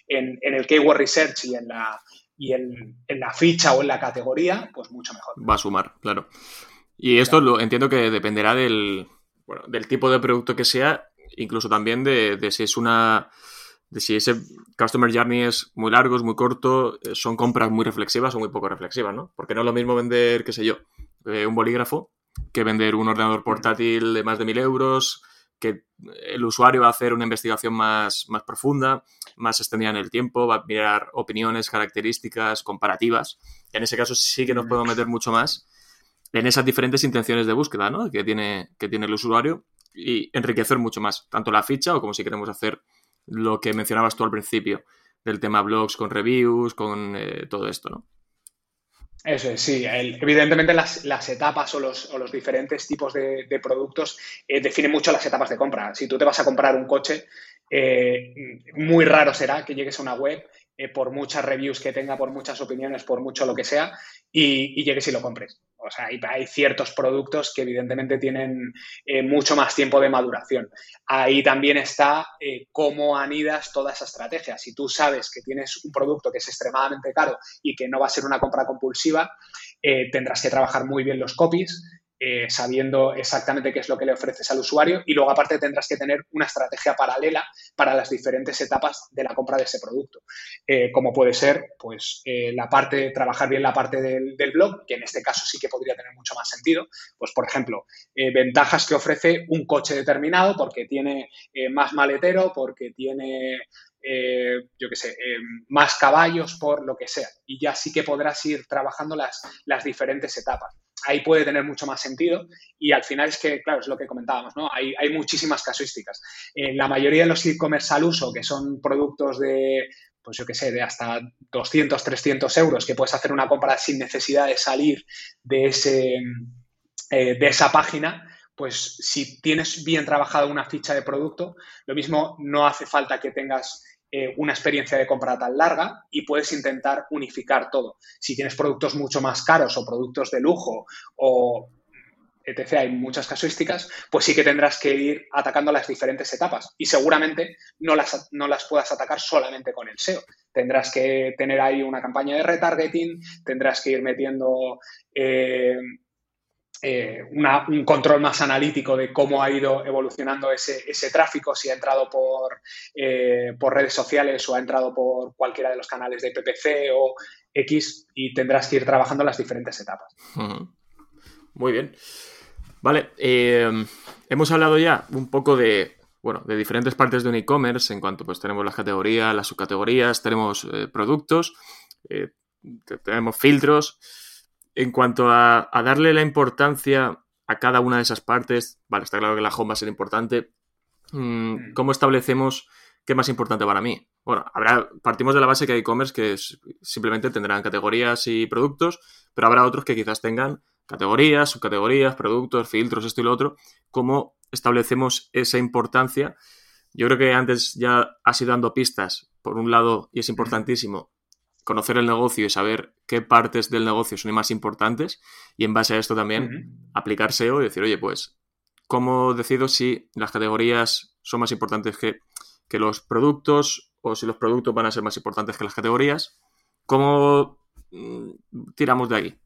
Speaker 3: en, el keyword research y en la, y en, la ficha o en la categoría, pues mucho mejor.
Speaker 2: Va a sumar, claro. Y esto lo entiendo que dependerá del, del tipo de producto que sea, incluso también de si es una si ese customer journey es muy largo, es muy corto, eh, son compras muy reflexivas o muy poco reflexivas, ¿no? Porque no es lo mismo vender, qué sé yo, eh, un bolígrafo que vender un ordenador portátil de más de mil euros, que el usuario va a hacer una investigación más, más profunda, más extendida en el tiempo, va a mirar opiniones, características, comparativas. En ese caso sí que nos podemos meter mucho más en esas diferentes intenciones de búsqueda ¿no? que, tiene, que tiene el usuario y enriquecer mucho más, tanto la ficha o como si queremos hacer lo que mencionabas tú al principio, del tema blogs con reviews, con eh, todo esto, ¿no?
Speaker 3: Eso es, sí. evidentemente las, etapas o los, diferentes tipos de, productos eh, definen mucho las etapas de compra. Si tú te vas a comprar un coche, eh, muy raro será que llegues a una web por muchas reviews que tenga, por muchas opiniones, por mucho lo que sea, y, llegues y lo compres. O sea, hay, ciertos productos que evidentemente tienen eh, mucho más tiempo de maduración. Ahí también está eh, cómo anidas toda esa estrategia. Si tú sabes que tienes un producto que es extremadamente caro y que no va a ser una compra compulsiva, eh, tendrás que trabajar muy bien los copies, eh, sabiendo exactamente qué es lo que le ofreces al usuario y luego aparte tendrás que tener una estrategia paralela para las diferentes etapas de la compra de ese producto, eh, como puede ser pues eh, la parte, trabajar bien la parte del, blog, que en este caso sí que podría tener mucho más sentido, pues por ejemplo, ventajas que ofrece un coche determinado porque tiene más maletero, porque tiene yo qué sé, más caballos, por lo que sea. Y ya sí que podrás ir trabajando las, las diferentes etapas ahí puede tener mucho más sentido y al final es que, claro, es lo que comentábamos, ¿no? Hay, hay muchísimas casuísticas. En la mayoría de los e-commerce al uso, que son productos de, pues yo qué sé, de hasta 200, 300 euros, que puedes hacer una compra sin necesidad de salir de, ese, eh, de esa página, pues si tienes bien trabajado una ficha de producto, lo mismo no hace falta que tengas eh, una experiencia de compra tan larga y puedes intentar unificar todo. Si tienes productos mucho más caros o productos de lujo o etc., hay muchas casuísticas, pues sí que tendrás que ir atacando las diferentes etapas y seguramente no las, no las puedas atacar solamente con el SEO. Tendrás que tener ahí una campaña de retargeting, tendrás que ir metiendo eh, eh, un control más analítico de cómo ha ido evolucionando ese, tráfico, si ha entrado por, eh, por, redes sociales o ha entrado por cualquiera de los canales de PPC o X y tendrás que ir trabajando las diferentes etapas.
Speaker 2: Muy bien. Vale, eh, hemos hablado ya un poco de, bueno, de diferentes partes de un e-commerce en cuanto pues tenemos las categorías, las subcategorías, tenemos productos, tenemos filtros en cuanto a, darle la importancia a cada una de esas partes, vale, está claro que la home va a ser importante. Mm, mm. ¿Cómo establecemos qué es más importante para mí? Bueno, habrá, partimos de la base que hay e-commerce que simplemente tendrán categorías y productos, pero habrá otros que quizás tengan categorías, subcategorías, productos, filtros, esto y lo otro. ¿Cómo establecemos esa importancia? Yo creo que antes ya has ido dando pistas, por un lado, y es importantísimo, conocer el negocio y saber qué partes del negocio son más importantes y en base a esto también aplicar SEO y decir, oye, pues, ¿cómo decido si las categorías son más importantes que, que los productos o si los productos van a ser más importantes que las categorías? ¿Cómo mm, tiramos de aquí?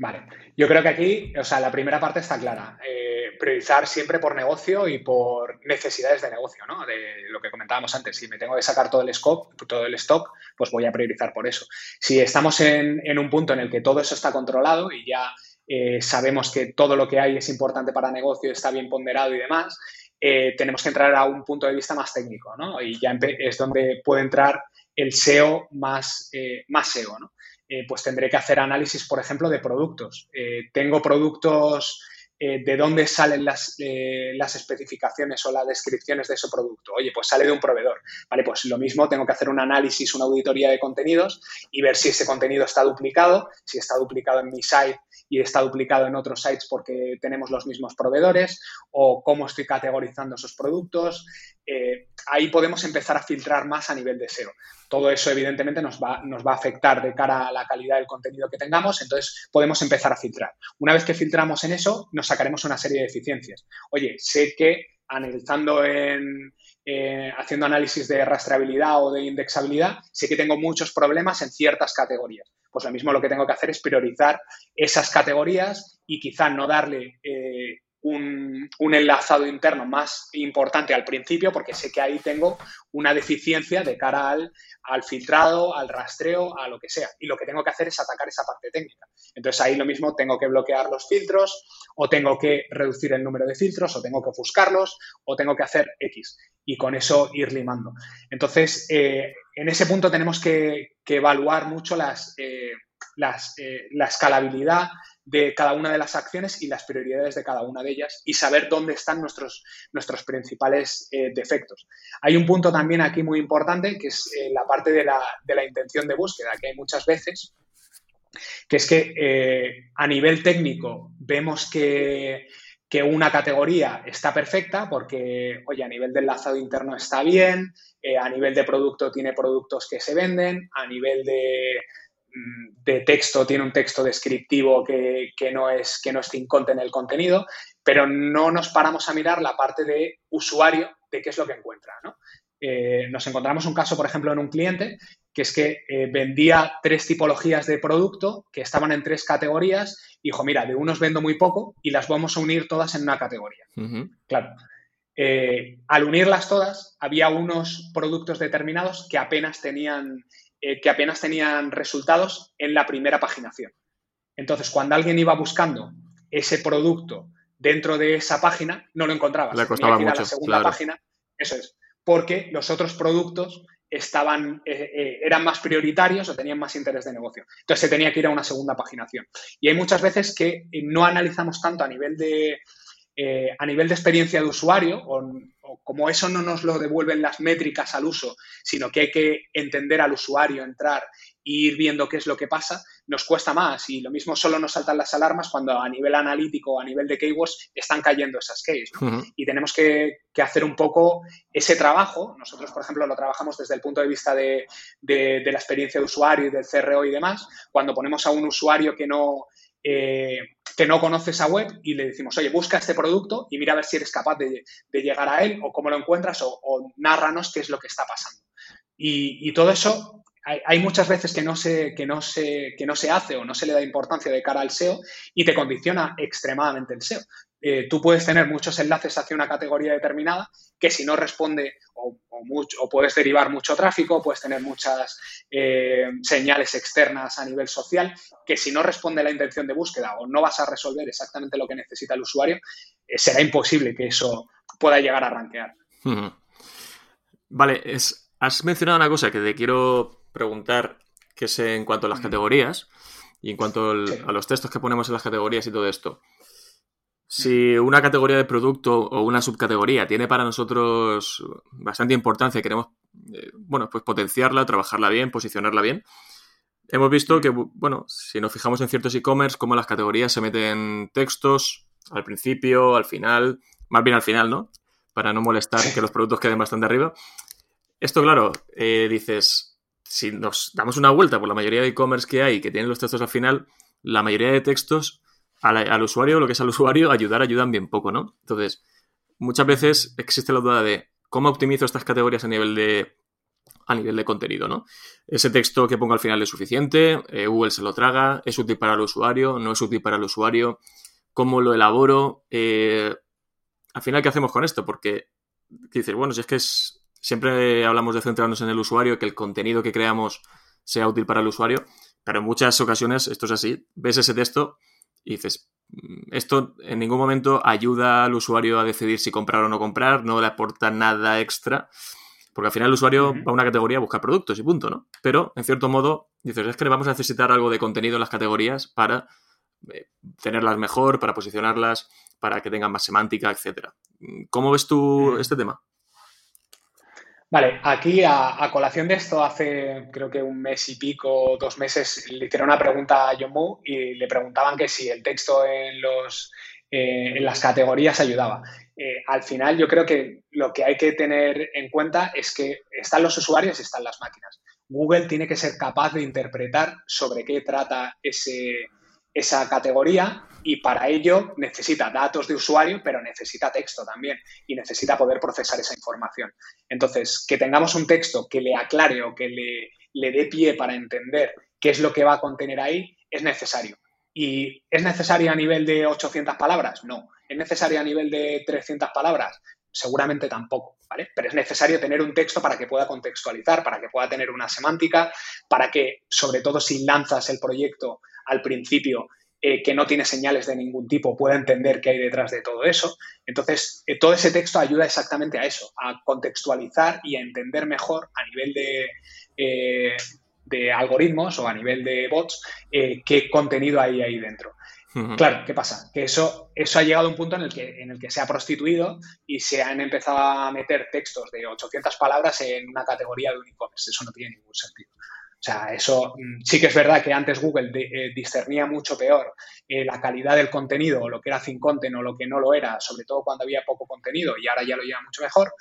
Speaker 3: Vale, yo creo que aquí, o sea, la primera parte está clara. Eh, priorizar siempre por negocio y por necesidades de negocio, ¿no? De lo que comentábamos antes, si me tengo que sacar todo el scope, todo el stock, pues voy a priorizar por eso. Si estamos en, un punto en el que todo eso está controlado y ya eh, sabemos que todo lo que hay es importante para negocio, está bien ponderado y demás, eh, tenemos que entrar a un punto de vista más técnico, ¿no? Y ya es donde puede entrar el SEO más, más SEO, ¿no? Eh, pues tendré que hacer análisis, por ejemplo, de productos. Eh, tengo productos eh, de dónde salen las, las, especificaciones o las descripciones de ese producto. Oye, pues sale de un proveedor. Vale, pues lo mismo, tengo que hacer un análisis, una auditoría de contenidos y ver si ese contenido está duplicado, si está duplicado en mi site y está duplicado en otros sites porque tenemos los mismos proveedores o cómo estoy categorizando esos productos. ahí podemos empezar a filtrar más a nivel de SEO todo eso evidentemente nos va, nos va a afectar de cara a la calidad del contenido que tengamos, entonces podemos empezar a filtrar. Una vez que filtramos en eso, nos sacaremos una serie de eficiencias. Oye, sé que analizando en, eh, haciendo análisis de rastreabilidad o de indexabilidad, sé que tengo muchos problemas en ciertas categorías. Pues lo mismo lo que tengo que hacer es priorizar esas categorías y quizá no darle eh, un, enlazado interno más importante al principio porque sé que ahí tengo una deficiencia de cara al, filtrado, al rastreo, a lo que sea. Y lo que tengo que hacer es atacar esa parte técnica. Entonces ahí lo mismo tengo que bloquear los filtros o tengo que reducir el número de filtros o tengo que ofuscarlos o tengo que hacer X y con eso ir limando. Entonces, eh, en ese punto tenemos que, evaluar mucho las, eh, eh, la escalabilidad de cada una de las acciones y las prioridades de cada una de ellas y saber dónde están nuestros, nuestros principales eh, defectos. Hay un punto también aquí muy importante que es eh, la parte de la, de la, intención de búsqueda, que hay muchas veces, que es que eh, a nivel técnico vemos que, que, una categoría está perfecta porque, oye, a nivel del enlazado interno está bien, a nivel de producto tiene productos que se venden, a nivel de de texto tiene un texto descriptivo que, no es, que no es en el contenido, pero no nos paramos a mirar la parte de usuario de qué es lo que encuentra. Eh, nos encontramos un caso, por ejemplo, en un cliente que es que eh, vendía tres tipologías de producto que estaban en tres categorías y dijo, mira, de unos vendo muy poco y las vamos a unir todas en una categoría. Claro. Eh, al unirlas todas, había unos productos determinados que apenas tenían eh, que apenas tenían resultados en la primera paginación. Entonces, cuando alguien iba buscando ese producto dentro de esa página, no lo encontraba.
Speaker 2: Le costaba
Speaker 3: mucho,
Speaker 2: a
Speaker 3: la segunda página. Eso es. Porque los otros productos estaban, eh, eh, eran más prioritarios o tenían más interés de negocio. Entonces se tenía que ir a una segunda paginación. Y hay muchas veces que no analizamos tanto a nivel de, a nivel de experiencia de usuario o, como eso no nos lo devuelven las métricas al uso, sino que hay que entender al usuario, entrar e ir viendo qué es lo que pasa, nos cuesta más. Y lo mismo solo nos saltan las alarmas cuando a nivel analítico o a nivel de keywords están cayendo esas keys. Y tenemos que, hacer un poco ese trabajo. Nosotros, por ejemplo, lo trabajamos desde el punto de vista de, de la experiencia de usuario y del CRO y demás. Cuando ponemos a un usuario que no eh, que no conoce esa web y le decimos, oye, busca este producto y mira a ver si eres capaz de, llegar a él o cómo lo encuentras o, o, nárranos qué es lo que está pasando. Y, todo eso hay, muchas veces que no, se, que, no se, que no se hace o no se le da importancia de cara al SEO y te condiciona extremadamente el SEO. Eh, tú puedes tener muchos enlaces hacia una categoría determinada que si no responde o, mucho, o puedes derivar mucho tráfico, puedes tener muchas eh, señales externas a nivel social, que si no responde la intención de búsqueda o no vas a resolver exactamente lo que necesita el usuario, eh, será imposible que eso pueda llegar a rankear.
Speaker 2: Vale, es, has mencionado una cosa que te quiero preguntar, que es en cuanto a las categorías y en cuanto a los textos que ponemos en las categorías y todo esto. Si una categoría de producto o una subcategoría tiene para nosotros bastante importancia y queremos, eh, bueno, pues potenciarla, trabajarla bien, posicionarla bien, hemos visto que, bueno, si nos fijamos en ciertos e-commerce, como las categorías se meten textos al principio, al final, más bien al final, ¿no? Para no molestar que los productos queden bastante arriba. Esto, claro, eh, dices, si nos damos una vuelta por la mayoría de e-commerce que hay que tienen los textos al final, la mayoría de textos al, usuario, lo que es al usuario, [laughs] ayudar ayudan bien poco, ¿no? Entonces, muchas veces existe la duda de cómo optimizo estas categorías a nivel de a nivel de contenido, ¿no? Ese texto que pongo al final es suficiente, eh, Google se lo traga, es útil para el usuario, no es útil para el usuario, cómo lo elaboro, eh, al final, ¿qué hacemos con esto? Porque dices, bueno, si es que es, siempre hablamos de centrarnos en el usuario, que el contenido que creamos sea útil para el usuario, pero en muchas ocasiones esto es así, ves ese texto y dices, mm, esto en ningún momento ayuda al usuario a decidir si comprar o no comprar, no le aporta nada extra, porque al final el usuario va a una categoría a buscar productos y punto, ¿no? Pero, en cierto modo, dices, es que vamos a necesitar algo de contenido en las categorías para eh, tenerlas mejor, para posicionarlas, para que tengan más semántica, etcétera. ¿Cómo ves tú este tema?
Speaker 3: Vale, aquí a, colación de esto, hace creo que un mes y pico, dos meses, le hicieron una pregunta a Yomu y le preguntaban que si el texto en, los, eh, en las categorías ayudaba. Eh, al final yo creo que lo que hay que tener en cuenta es que están los usuarios y están las máquinas. Google tiene que ser capaz de interpretar sobre qué trata ese, esa categoría y para ello necesita datos de usuario, pero necesita texto también y necesita poder procesar esa información. Entonces, que tengamos un texto que le aclare o que le, le dé pie para entender qué es lo que va a contener ahí es necesario. ¿Y es necesario a nivel de 800 palabras? No. ¿Es necesario a nivel de 300 palabras? Seguramente tampoco, ¿vale? Pero es necesario tener un texto para que pueda contextualizar, para que pueda tener una semántica, para que, sobre todo si lanzas el proyecto al principio, eh, que no tiene señales de ningún tipo, pueda entender qué hay detrás de todo eso. Entonces, eh, todo ese texto ayuda exactamente a eso, a contextualizar y a entender mejor a nivel de, eh, de algoritmos o a nivel de bots qué contenido hay ahí dentro. Claro, ¿qué pasa? Que eso, eso ha llegado a un punto en el, que, en el que se ha prostituido y se han empezado a meter textos de 800 palabras en una categoría de un e-commerce. Eso no tiene ningún sentido. O sea, eso mm, sí que es verdad que antes Google eh, discernía mucho peor eh, la calidad del contenido, o lo que era sin content o lo que no lo era, sobre todo cuando había poco contenido, y ahora ya lo lleva mucho mejor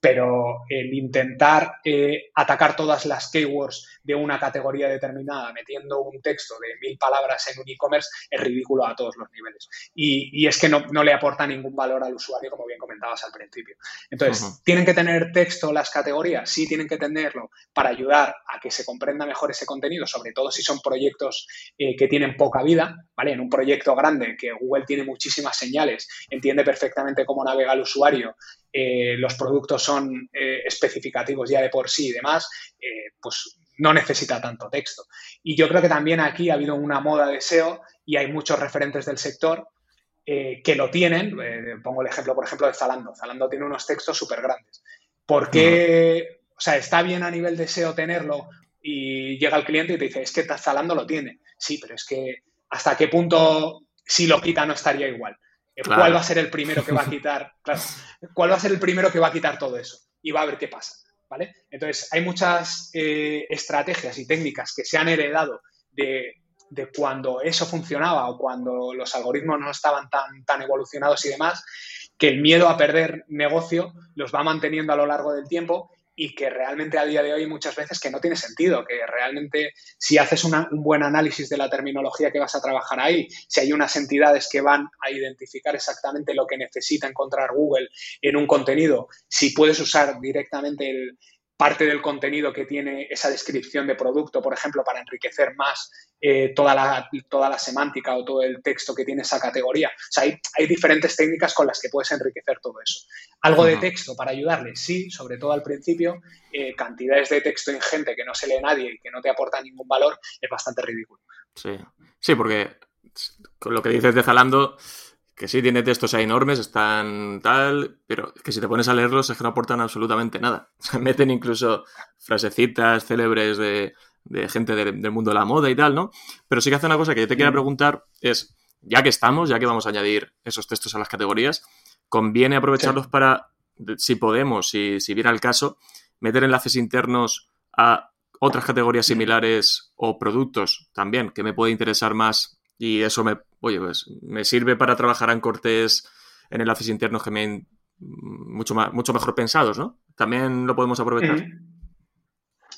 Speaker 3: pero el intentar eh, atacar todas las keywords de una categoría determinada metiendo un texto de mil palabras en un e-commerce es ridículo a todos los niveles. Y, es que no, le aporta ningún valor al usuario, como bien comentabas al principio. Entonces, ¿tienen que tener texto las categorías? Sí, tienen que tenerlo para ayudar a que se comprenda mejor ese contenido, sobre todo si son proyectos eh, que tienen poca vida, ¿vale? En un proyecto grande que Google tiene muchísimas señales, entiende perfectamente cómo navega el usuario eh, los productos son eh, especificativos ya de por sí y demás, eh, pues no necesita tanto texto. Y yo creo que también aquí ha habido una moda de SEO y hay muchos referentes del sector que lo tienen. pongo el ejemplo, por ejemplo, de Zalando. Zalando tiene unos textos súper grandes. ¿Por qué? O sea, está bien a nivel de SEO tenerlo y llega el cliente y te dice, es que Zalando lo tiene. Sí, pero es que hasta qué punto si lo quita no estaría igual. ¿Cuál va a ser el primero que va a [laughs] quitar? ¿Cuál va a ser el primero que va a quitar todo eso? Y va a ver qué pasa. ¿Vale? Entonces, hay muchas eh, estrategias y técnicas que se han heredado de, cuando eso funcionaba o cuando los algoritmos no estaban tan, tan evolucionados y demás, que el miedo a perder negocio los va manteniendo a lo largo del tiempo y que realmente a día de hoy muchas veces que no tiene sentido, que realmente si haces un buen análisis de la terminología que vas a trabajar ahí, si hay unas entidades que van a identificar exactamente lo que necesita encontrar Google en un contenido, si puedes usar directamente el, parte del contenido que tiene esa descripción de producto, por ejemplo, para enriquecer más eh, toda, la, toda la semántica o todo el texto que tiene esa categoría. O sea, hay, diferentes técnicas con las que puedes enriquecer todo eso. Algo de texto para ayudarle, sí, sobre todo al principio, eh, cantidades de texto ingente que no se lee nadie y que no te aporta ningún valor, es bastante ridículo.
Speaker 2: Sí, sí, porque con lo que dices de Zalando que sí tiene textos enormes, están tal, pero que si te pones a leerlos es que no aportan absolutamente nada. [laughs] meten incluso frasecitas célebres de, gente del, mundo de la moda y tal, ¿no? Pero sí que hace una cosa que yo te quiero preguntar es, ya que estamos, ya que vamos a añadir esos textos a las categorías, conviene aprovecharlos para, si podemos, si, si viera el caso, meter enlaces internos a otras categorías similares o productos también, que me puede interesar más y eso me, oye, pues, me sirve para trabajar en cortes, en enlaces internos que me mucho, más, mucho mejor pensados, ¿no? También lo podemos aprovechar.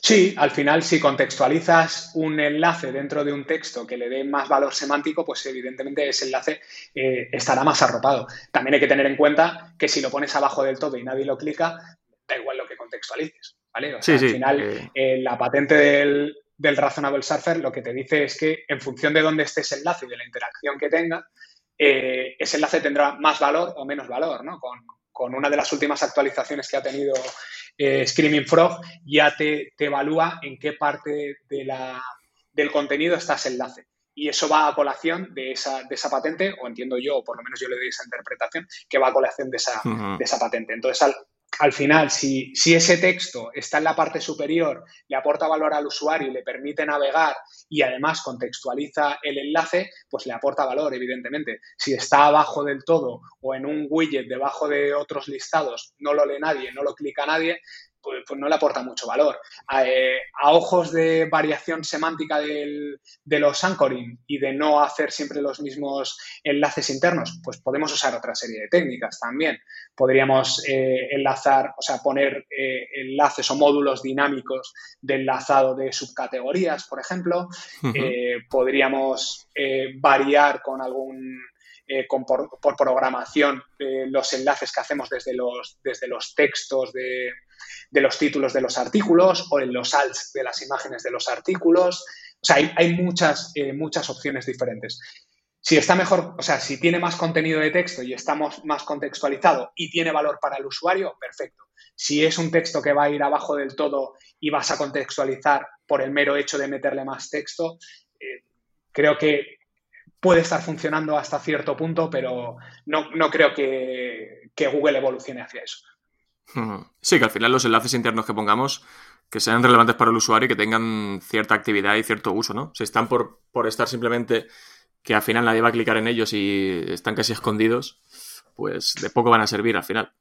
Speaker 3: Sí, al final si contextualizas un enlace dentro de un texto que le dé más valor semántico, pues evidentemente ese enlace eh, estará más arropado. También hay que tener en cuenta que si lo pones abajo del todo y nadie lo clica, da igual lo que contextualices. ¿vale? al final eh. Eh, la patente del, del Razonable Surfer lo que te dice es que en función de dónde esté ese enlace y de la interacción que tenga, eh, ese enlace tendrá más valor o menos valor, ¿no? Con, una de las últimas actualizaciones que ha tenido eh, Screaming Frog, ya te, evalúa en qué parte de la, del contenido está ese enlace. Y eso va a colación de esa, de esa patente, o entiendo yo, o por lo menos yo le doy esa interpretación, que va a colación de esa, de esa patente. Entonces, al, al final, si, ese texto está en la parte superior, le aporta valor al usuario y le permite navegar y además contextualiza el enlace, pues le aporta valor, evidentemente. Si está abajo del todo o en un widget debajo de otros listados, no lo lee nadie, no lo clica nadie, pues, pues, no le aporta mucho valor. A, eh, ojos de variación semántica de los anchoring y de no hacer siempre los mismos enlaces internos, pues podemos usar otra serie de técnicas también. Podríamos eh, enlazar, o sea, poner eh, enlaces o módulos dinámicos de enlazado de subcategorías, por ejemplo. podríamos variar con algún por, programación los enlaces que hacemos desde los, desde los textos de, de los títulos de los artículos o en los alts de las imágenes de los artículos. O sea, hay, muchas, eh, muchas opciones diferentes. Si está mejor, o sea, si tiene más contenido de texto y estamos más contextualizado y tiene valor para el usuario, perfecto. Si es un texto que va a ir abajo del todo y vas a contextualizar por el mero hecho de meterle más texto, eh, creo que puede estar funcionando hasta cierto punto, pero no, creo que, Google evolucione hacia eso.
Speaker 2: Sí, que al final los enlaces internos que pongamos que sean relevantes para el usuario y que tengan cierta actividad y cierto uso, ¿no? Si están por, por estar simplemente que al final nadie va a clicar en ellos y están casi escondidos, pues de poco van a servir al final.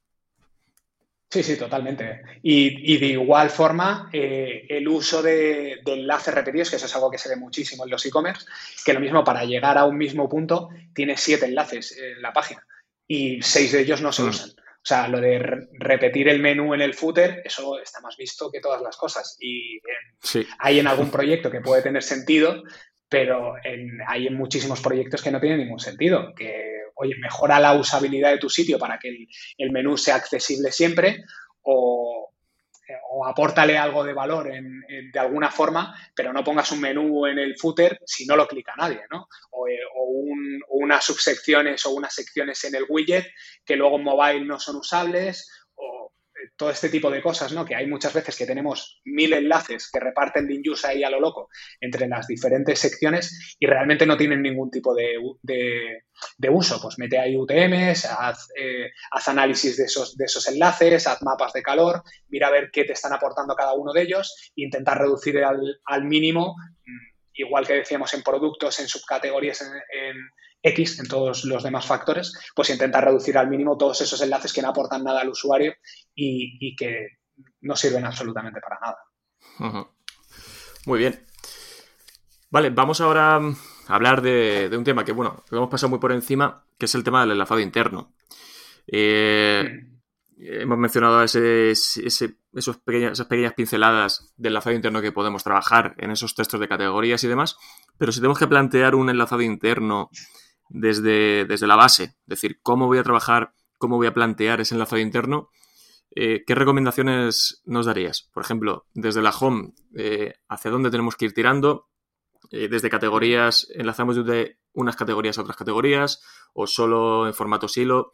Speaker 3: Sí, sí, totalmente. Y, de igual forma, eh, el uso de, enlaces repetidos, que eso es algo que se ve muchísimo en los e-commerce, que lo mismo para llegar a un mismo punto tiene siete enlaces en la página y seis de ellos no se mm. usan. O sea, lo de repetir el menú en el footer, eso está más visto que todas las cosas. Y hay en algún proyecto que puede tener sentido, pero hay en muchísimos proyectos que no tienen ningún sentido. Que, oye, mejora la usabilidad de tu sitio para que el, menú sea accesible siempre o, o apórtale algo de valor de alguna forma, pero no pongas un menú en el footer si no lo clica nadie, ¿no? O, eh, unas subsecciones o unas secciones en el widget que luego en mobile no son usables todo este tipo de cosas, ¿no? Que hay muchas veces que tenemos mil enlaces que reparten Linjus ahí a lo loco entre las diferentes secciones y realmente no tienen ningún tipo de, uso. Pues mete ahí UTMs, eh, haz, análisis de esos, de esos enlaces, haz mapas de calor, mira a ver qué te están aportando cada uno de ellos intentar reducir al, al mínimo, mm, igual que decíamos en productos, en subcategorías, en X en todos los demás factores, pues intentar reducir al mínimo todos esos enlaces que no aportan nada al usuario y, que no sirven absolutamente para nada.
Speaker 2: Muy bien. Vale, vamos ahora a hablar de, un tema que, bueno, que hemos pasado muy por encima, que es el tema del enlazado interno. Eh, mm. Hemos mencionado ese, esos pequeñas, esas pequeñas pinceladas del enlazado interno que podemos trabajar en esos textos de categorías y demás, pero si tenemos que plantear un enlazado interno desde, desde la base, es decir, cómo voy a trabajar, cómo voy a plantear ese enlazado interno, eh, ¿qué recomendaciones nos darías? Por ejemplo, desde la home, eh, ¿hacia dónde tenemos que ir tirando? Eh, desde categorías, enlazamos de unas categorías a otras categorías o solo en formato silo,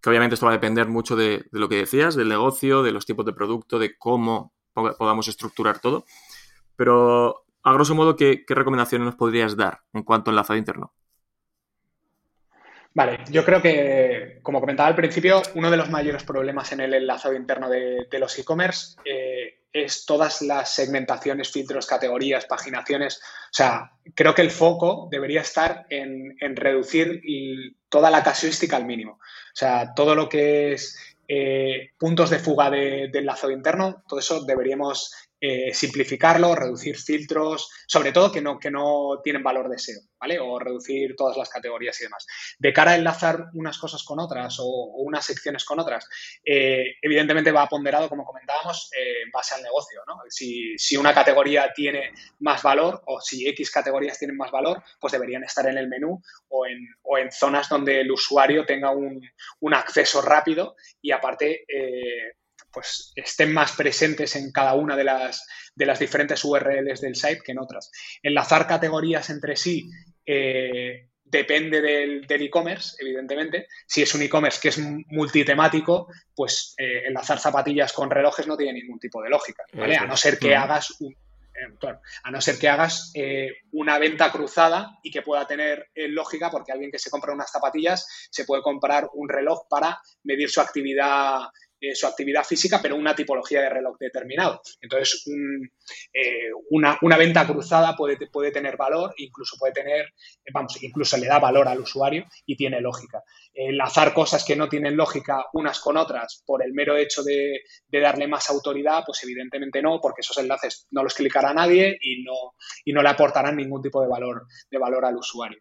Speaker 2: que obviamente esto va a depender mucho de, lo que decías, del negocio, de los tipos de producto, de cómo podamos estructurar todo. Pero, a grosso modo, ¿qué, qué recomendaciones nos podrías dar en cuanto a enlazado interno?
Speaker 3: Vale, yo creo que, como comentaba al principio, uno de los mayores problemas en el enlazado interno de, los e-commerce eh, es todas las segmentaciones, filtros, categorías, paginaciones. O sea, creo que el foco debería estar en, reducir toda la casuística al mínimo. O sea, todo lo que es eh, puntos de fuga de enlazado interno, todo eso deberíamos eh, simplificarlo, reducir filtros, sobre todo que no, que no tienen valor de SEO, ¿vale? O reducir todas las categorías y demás. De cara a enlazar unas cosas con otras o, unas secciones con otras, eh, evidentemente va ponderado, como comentábamos, eh, en base al negocio, ¿no? Si, una categoría tiene más valor o si X categorías tienen más valor, pues deberían estar en el menú o en, o en zonas donde el usuario tenga un, un acceso rápido y aparte pues estén más presentes en cada una de las, de las diferentes URLs del site que en otras. Enlazar categorías entre sí eh, depende del e-commerce, evidentemente. Si es un e-commerce que es multitemático, pues eh, enlazar zapatillas con relojes no tiene ningún tipo de lógica, A no ser que hagas eh, a no ser que hagas una venta cruzada y que pueda tener lógica, porque alguien que se compra unas zapatillas se puede comprar un reloj para medir su actividad eh, su actividad física, pero una tipología de reloj determinado. Entonces, eh, una, venta cruzada puede, puede tener valor, incluso puede tener, vamos, incluso le da valor al usuario y tiene lógica. Enlazar cosas que no tienen lógica unas con otras por el mero hecho de, darle más autoridad, pues evidentemente no, porque esos enlaces no los clicará nadie y no, y no le aportarán ningún tipo de valor, de valor al usuario.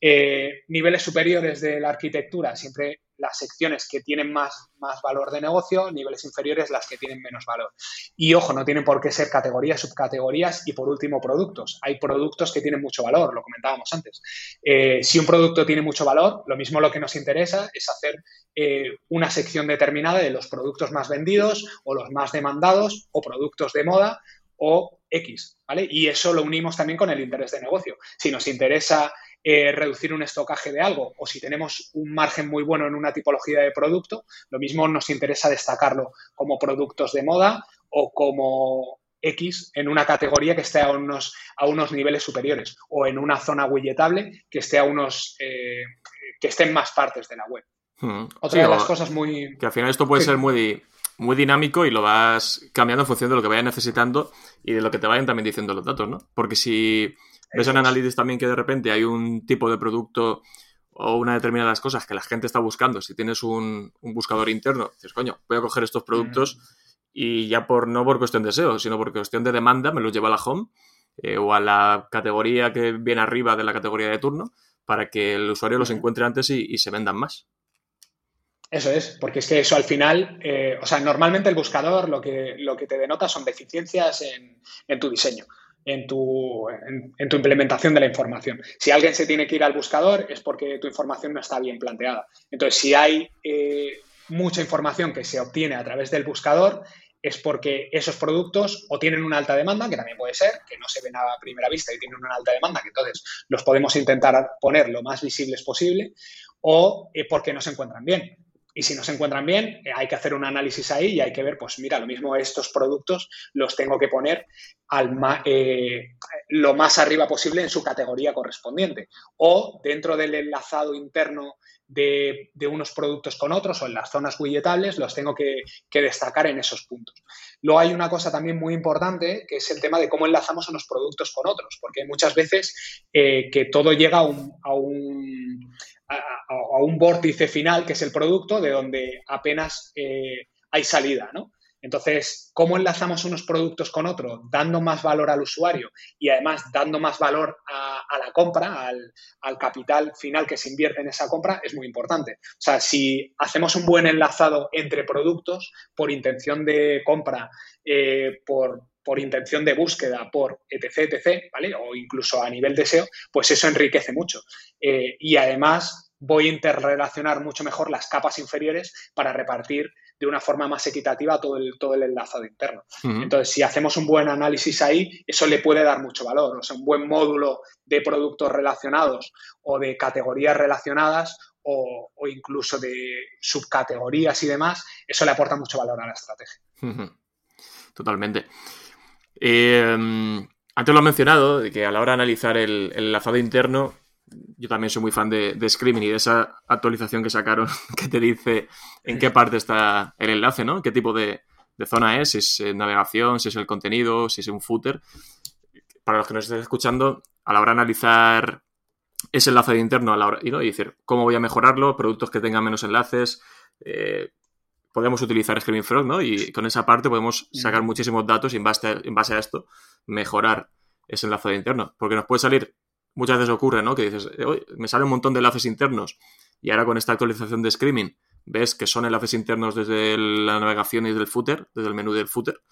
Speaker 3: Eh, niveles superiores de la arquitectura, siempre las secciones que tienen más, más valor de negocio, niveles inferiores las que tienen menos valor. Y ojo, no tienen por qué ser categorías, subcategorías y por último productos. Hay productos que tienen mucho valor, lo comentábamos antes. Eh, si un producto tiene mucho valor, lo mismo lo que nos interesa es hacer eh, una sección determinada de los productos más vendidos o los más demandados o productos de moda o X, ¿vale? Y eso lo unimos también con el interés de negocio. Si nos interesa eh, reducir un estocaje de algo o si tenemos un margen muy bueno en una tipología de producto, lo mismo nos interesa destacarlo como productos de moda o como X en una categoría que esté a unos, a unos niveles superiores o en una zona widgetable que esté a unos eh, que estén más partes de la web. Hmm. Otra de las cosas muy.
Speaker 2: Que al final esto puede ser muy, muy dinámico y lo vas cambiando en función de lo que vayas necesitando y de lo que te vayan también diciendo los datos, ¿no? Porque si ves en Analytics también que de repente hay un tipo de producto o una determinada cosas que la gente está buscando, si tienes un, buscador interno, dices, coño, voy a coger estos productos y ya por no por cuestión de SEO, sino por cuestión de demanda, me los llevo a la home eh, o a la categoría que viene arriba de la categoría de turno para que el usuario los encuentre antes y se vendan más.
Speaker 3: Eso es, porque es que eso al final, eh, o sea, normalmente el buscador lo que, lo que te denota son deficiencias en, tu diseño, en tu, en, tu, implementación de la información. Si alguien se tiene que ir al buscador es porque tu información no está bien planteada. Entonces, si hay eh, mucha información que se obtiene a través del buscador, es porque esos productos o tienen una alta demanda, que también puede ser, que no se ven a primera vista y tienen una alta demanda, que entonces los podemos intentar poner lo más visibles posible, o eh, porque no se encuentran bien. Y si no se encuentran bien, eh, hay que hacer un análisis ahí y hay que ver, pues mira, lo mismo estos productos los tengo que poner al eh, lo más arriba posible en su categoría correspondiente. O dentro del enlazado interno de, unos productos con otros o en las zonas widgetables los tengo que, destacar en esos puntos. Luego hay una cosa también muy importante que es el tema de cómo enlazamos unos productos con otros, porque muchas veces eh, que todo llega a un a, un vórtice final, que es el producto, de donde apenas eh, hay salida, ¿no? Entonces, ¿cómo enlazamos unos productos con otros? Dando más valor al usuario y además dando más valor a, la compra, al, capital final que se invierte en esa compra, es muy importante. O sea, si hacemos un buen enlazado entre productos por intención de compra, eh, por, intención de búsqueda, por etc, etc, ¿vale? O incluso a nivel de SEO, pues eso enriquece mucho. Eh, y además voy a interrelacionar mucho mejor las capas inferiores para repartir de una forma más equitativa todo el, todo el enlazado interno. Entonces, si hacemos un buen análisis ahí, eso le puede dar mucho valor. O sea, un buen módulo de productos relacionados o de categorías relacionadas o, incluso de subcategorías y demás, eso le aporta mucho valor a la estrategia.
Speaker 2: Totalmente. Eh, antes lo he mencionado, de que a la hora de analizar el, enlazado interno, yo también soy muy fan de, Screaming y de esa actualización que sacaron [laughs] que te dice en qué parte está el enlace, ¿no? ¿Qué tipo de, zona es? Si es eh, navegación, si es el contenido, si es un footer. Para los que nos estén escuchando, a la hora de analizar ese enlace de interno a la hora, y, ¿no? y decir cómo voy a mejorarlo, productos que tengan menos enlaces, eh, podemos utilizar Screaming Frog, ¿no? Y con esa parte podemos sacar muchísimos datos y en base, a, en base a esto mejorar ese enlace interno. Porque nos puede salir, muchas veces ocurre, ¿no? Que dices, me sale un montón de enlaces internos y ahora con esta actualización de Screaming ves que son enlaces internos desde la navegación y desde el footer, desde el menú del footer.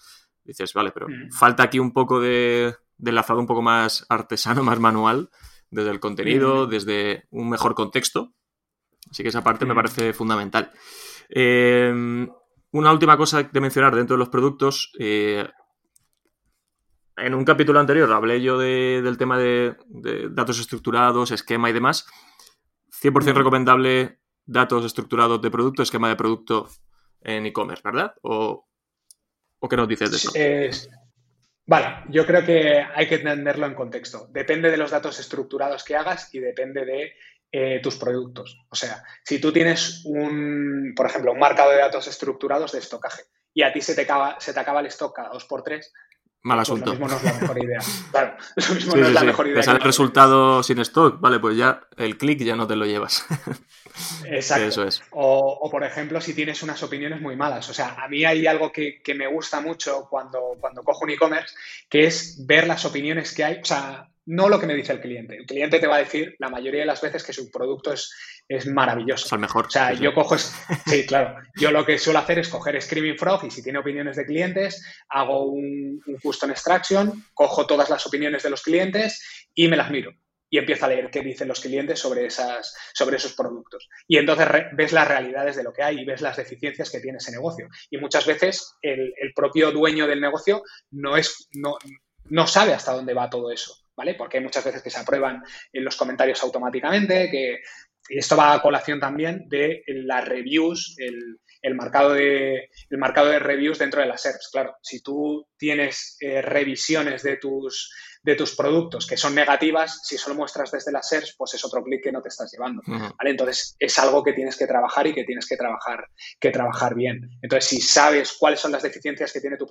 Speaker 2: Dices, vale, pero falta aquí un poco de, enlazado un poco más artesano, más manual, desde el contenido, desde un mejor contexto. Así que esa parte me parece fundamental. Em, una última cosa de mencionar dentro de los productos. Eh, en un capítulo anterior hablé yo del tema de, datos estructurados, esquema y demás. 100% recomendable datos estructurados de producto, esquema de producto en e-commerce, ¿verdad? ¿O, qué nos dices de eso?
Speaker 3: vale, yo creo que hay que entenderlo en contexto. Depende de los datos estructurados que hagas y depende de eh, tus productos. O sea, si tú tienes un, por ejemplo, un marcado de datos estructurados de estocaje y a ti se te acaba, se te acaba el stock cada 2x3,
Speaker 2: Mal pues asunto. lo
Speaker 3: mismo no es la mejor idea. [laughs] Claro, lo mismo no es la mejor idea.
Speaker 2: Te sale el resultado sin stock, vale, pues ya el clic ya no te lo llevas. [laughs]
Speaker 3: Exacto. Eso es. O, por ejemplo, si tienes unas opiniones muy malas. O sea, a mí hay algo que, que me gusta mucho cuando, cuando cojo un e-commerce, que es ver las opiniones que hay. O sea, no lo que me dice el cliente. El cliente te va a decir la mayoría de las veces que su producto es, es maravilloso.
Speaker 2: Es el mejor.
Speaker 3: O sea, yo cojo. Sí, claro. Yo lo que suelo hacer es coger Screaming Frog y si tiene opiniones de clientes, hago un, un custom extraction, cojo todas las opiniones de los clientes y me las miro. y empieza a leer qué dicen los clientes sobre, esas, sobre esos productos. Y entonces ves las realidades de lo que hay y ves las deficiencias que tiene ese negocio. Y muchas veces el, propio dueño del negocio no, es, no, no sabe hasta dónde va todo eso. ¿Vale? Porque hay muchas veces que se aprueban en los comentarios automáticamente, que y esto va a colación también de las reviews, el, el, marcado de, el marcado de reviews dentro de las SERPs. Claro, si tú tienes eh, revisiones de tus, de tus productos que son negativas, si solo muestras desde las SERS, pues es otro clic que no te estás llevando. ¿vale? Entonces, es algo que tienes que trabajar y que tienes que trabajar, que trabajar bien. Entonces, si sabes cuáles son las deficiencias que tiene tu,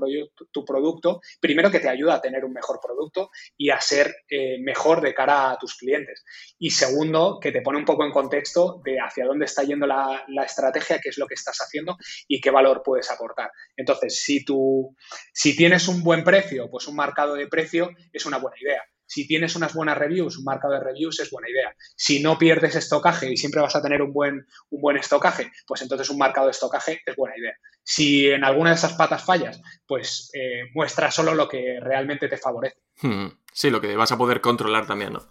Speaker 3: tu producto, primero que te ayuda a tener un mejor producto y a ser eh, mejor de cara a tus clientes. Y segundo, que te pone un poco en contexto de hacia dónde está yendo la, la estrategia, qué es lo que estás haciendo y qué valor puedes aportar. Entonces, si, tú, si tienes un buen precio, pues un marcado de precio es una buena idea. Si tienes unas buenas reviews, un marcado de reviews es buena idea. Si no pierdes estocaje y siempre vas a tener un buen, un buen estocaje, pues entonces un marcado de estocaje es buena idea. Si en alguna de esas patas fallas, pues eh, muestra solo lo que realmente te favorece.
Speaker 2: Hmm. Sí, lo que vas a poder controlar también, ¿no?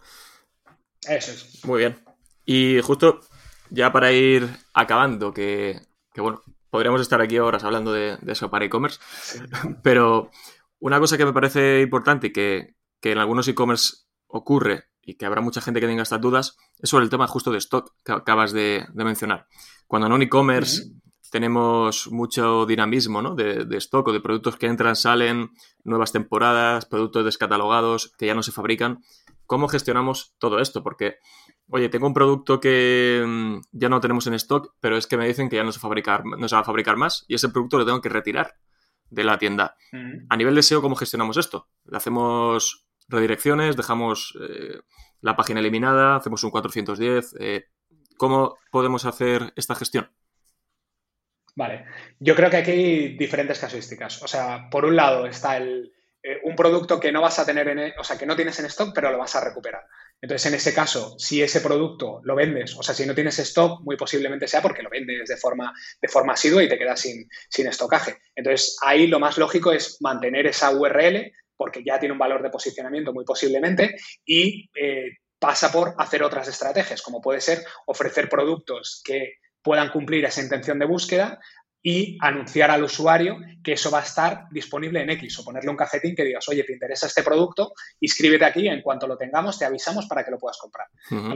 Speaker 3: Eso es.
Speaker 2: Muy bien. Y justo ya para ir acabando, que, bueno, podríamos estar aquí horas hablando de, eso para e-commerce, [laughs] pero una cosa que me parece importante y que, en algunos e-commerce ocurre y que habrá mucha gente que tenga estas dudas es sobre el tema justo de stock que acabas de, mencionar. Cuando en un e-commerce tenemos mucho dinamismo ¿no? de, de, stock o de productos que entran, salen, nuevas temporadas, productos descatalogados que ya no se fabrican, ¿cómo gestionamos todo esto? Porque, oye, tengo un producto que mm, ya no tenemos en stock, pero es que me dicen que ya no se, fabricar, no se va a fabricar más y ese producto lo tengo que retirar de la tienda. A nivel de SEO, ¿cómo gestionamos esto? ¿Le hacemos redirecciones? ¿Dejamos eh, la página eliminada? ¿Hacemos un 410? Eh, ¿Cómo podemos hacer esta gestión?
Speaker 3: Vale, yo creo que aquí hay diferentes casuísticas. O sea, por un lado está el, eh, un producto que no vas a tener en, e, o sea, que no tienes en stock, pero lo vas a recuperar. Entonces, en ese caso, si ese producto lo vendes, o sea, si no tienes stock, muy posiblemente sea porque lo vendes de forma, de forma asidua y te quedas sin, sin estocaje. Entonces, ahí lo más lógico es mantener esa URL porque ya tiene un valor de posicionamiento muy posiblemente y eh, pasa por hacer otras estrategias, como puede ser ofrecer productos que puedan cumplir esa intención de búsqueda y anunciar al usuario que eso va a estar disponible en X o ponerle un cajetín que digas, oye, te interesa este producto, inscríbete aquí, en cuanto lo tengamos te avisamos para que lo puedas comprar.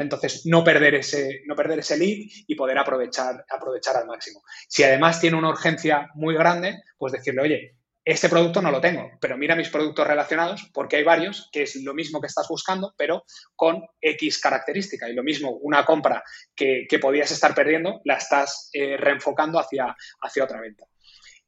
Speaker 3: Entonces, no perder, ese, no perder ese lead y poder aprovechar, aprovechar al máximo. Si además tiene una urgencia muy grande, pues decirle, oye, este producto no lo tengo, pero mira mis productos relacionados porque hay varios que es lo mismo que estás buscando, pero con X característica. Y lo mismo, una compra que, podías estar perdiendo, la estás eh, reenfocando hacia, hacia otra venta.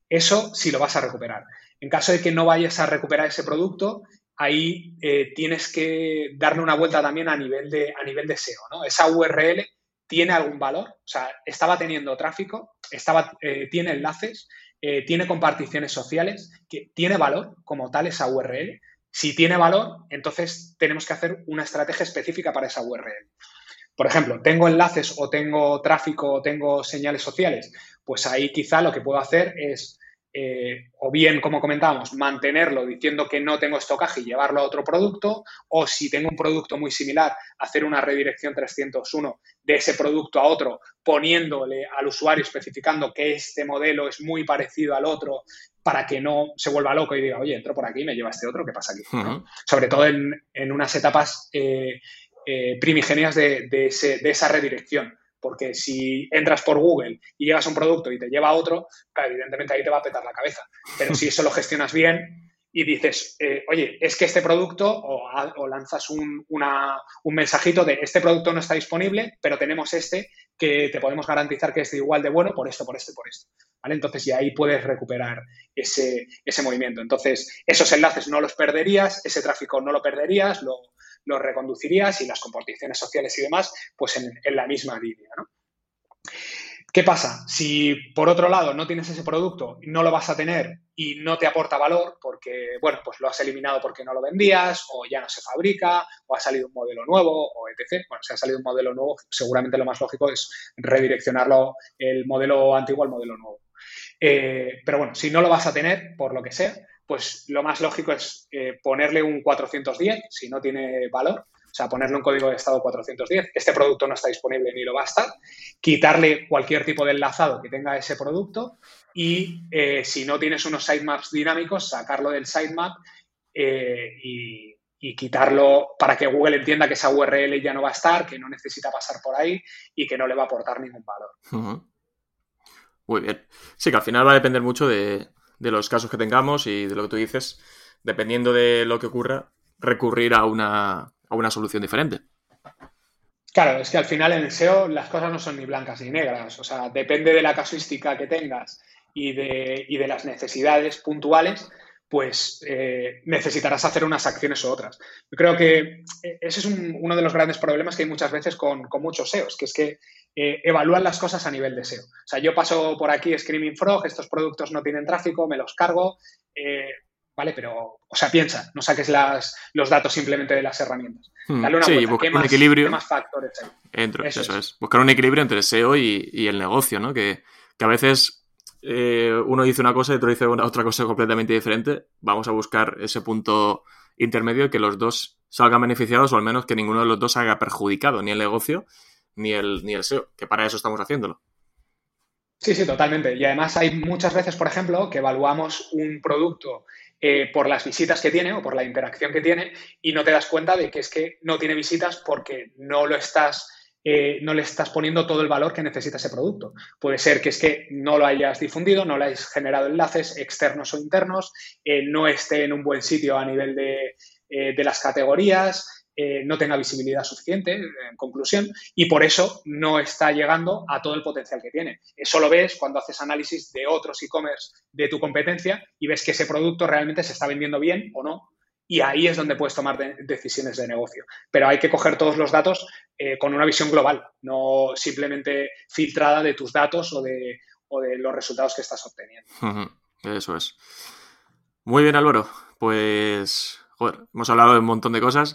Speaker 3: Eso sí lo vas a recuperar. En caso de que no vayas a recuperar ese producto, ahí eh, tienes que darle una vuelta también a nivel de, a nivel de SEO. ¿no? Esa URL tiene algún valor, o sea, estaba teniendo tráfico, estaba, eh, tiene enlaces, eh, tiene comparticiones sociales, que tiene valor como tal esa URL. Si tiene valor, entonces tenemos que hacer una estrategia específica para esa URL. Por ejemplo, tengo enlaces o tengo tráfico o tengo señales sociales, pues ahí quizá lo que puedo hacer es eh, o bien, como comentábamos, mantenerlo diciendo que no tengo estocaje y llevarlo a otro producto, o si tengo un producto muy similar, hacer una redirección 301 de ese producto a otro, poniéndole al usuario, especificando que este modelo es muy parecido al otro, para que no se vuelva loco y diga, oye, entro por aquí y me lleva este otro, ¿qué pasa aquí? Sobre todo en, unas etapas eh, eh, primigenias de, de esa redirección porque si entras por Google y llegas a un producto y te lleva a otro, evidentemente ahí te va a petar la cabeza. Pero si eso lo gestionas bien y dices, eh, oye, es que este producto, o, lanzas un, mensajito de este producto no está disponible, pero tenemos este que te podemos garantizar que es igual de bueno por esto, por esto por esto. ¿Vale? Entonces, y ahí puedes recuperar ese, ese movimiento. Entonces, esos enlaces no los perderías, ese tráfico no lo perderías, lo, lo reconducirías y las comparticiones sociales y demás, pues en, la misma línea, ¿no? ¿Qué pasa? Si por otro lado no tienes ese producto, no lo vas a tener y no te aporta valor porque, bueno, pues lo has eliminado porque no lo vendías o ya no se fabrica o ha salido un modelo nuevo o etc. Bueno, si ha salido un modelo nuevo, seguramente lo más lógico es redireccionarlo el modelo antiguo al modelo nuevo. Eh, pero bueno, si no lo vas a tener, por lo que sea, pues lo más lógico es eh, ponerle un 410 si no tiene valor, o sea, ponerlo en código de estado 410, este producto no está disponible ni lo va a estar, quitarle cualquier tipo de enlazado que tenga ese producto y eh, si no tienes unos sitemaps dinámicos, sacarlo del sitemap eh, y, quitarlo para que Google entienda que esa URL ya no va a estar, que no necesita pasar por ahí y que no le va a aportar ningún valor.
Speaker 2: Muy bien. Sí, que al final va a depender mucho de, de los casos que tengamos y de lo que tú dices, dependiendo de lo que ocurra, recurrir a una, a una solución diferente.
Speaker 3: Claro, es que al final en SEO las cosas no son ni blancas ni negras. O sea, depende de la casuística que tengas y de, y de las necesidades puntuales, pues eh, necesitarás hacer unas acciones u otras. Yo creo que ese es uno de los grandes problemas que hay muchas veces con, muchos SEOs, que es que eh, evalúan las cosas a nivel de SEO. O sea, yo paso por aquí Screaming Frog, estos productos no tienen tráfico, me los cargo, eh, ¿vale? Pero, o sea, piensa, no saques las, los datos simplemente de las herramientas.
Speaker 2: Hmm. sí, buscar un equilibrio. Entre, eso, es. Buscar un equilibrio entre SEO y, el negocio, ¿no? Que, a veces eh, uno dice una cosa y otro dice otra cosa completamente diferente. Vamos a buscar ese punto intermedio y que los dos salgan beneficiados o al menos que ninguno de los dos haga perjudicado, ni el negocio ni el, ni el SEO, que para eso estamos haciéndolo.
Speaker 3: Sí, sí, totalmente. Y además hay muchas veces, por ejemplo, que evaluamos un producto eh, por las visitas que tiene o por la interacción que tiene y no te das cuenta de que es que no tiene visitas porque no lo estás eh, no le estás poniendo todo el valor que necesita ese producto. Puede ser que es que no lo hayas difundido, no le hayas generado enlaces externos o internos, eh, no esté en un buen sitio a nivel de, de las categorías, eh, no tenga visibilidad suficiente, en conclusión, y por eso no está llegando a todo el potencial que tiene. Eso lo ves cuando haces análisis de otros e-commerce de tu competencia y ves que ese producto realmente se está vendiendo bien o no. Y ahí es donde puedes tomar decisiones de negocio. Pero hay que coger todos los datos eh, con una visión global, no simplemente filtrada de tus datos o de, los resultados que estás obteniendo.
Speaker 2: Eso es. Muy bien, Álvaro. Pues, joder, hemos hablado de un montón de cosas.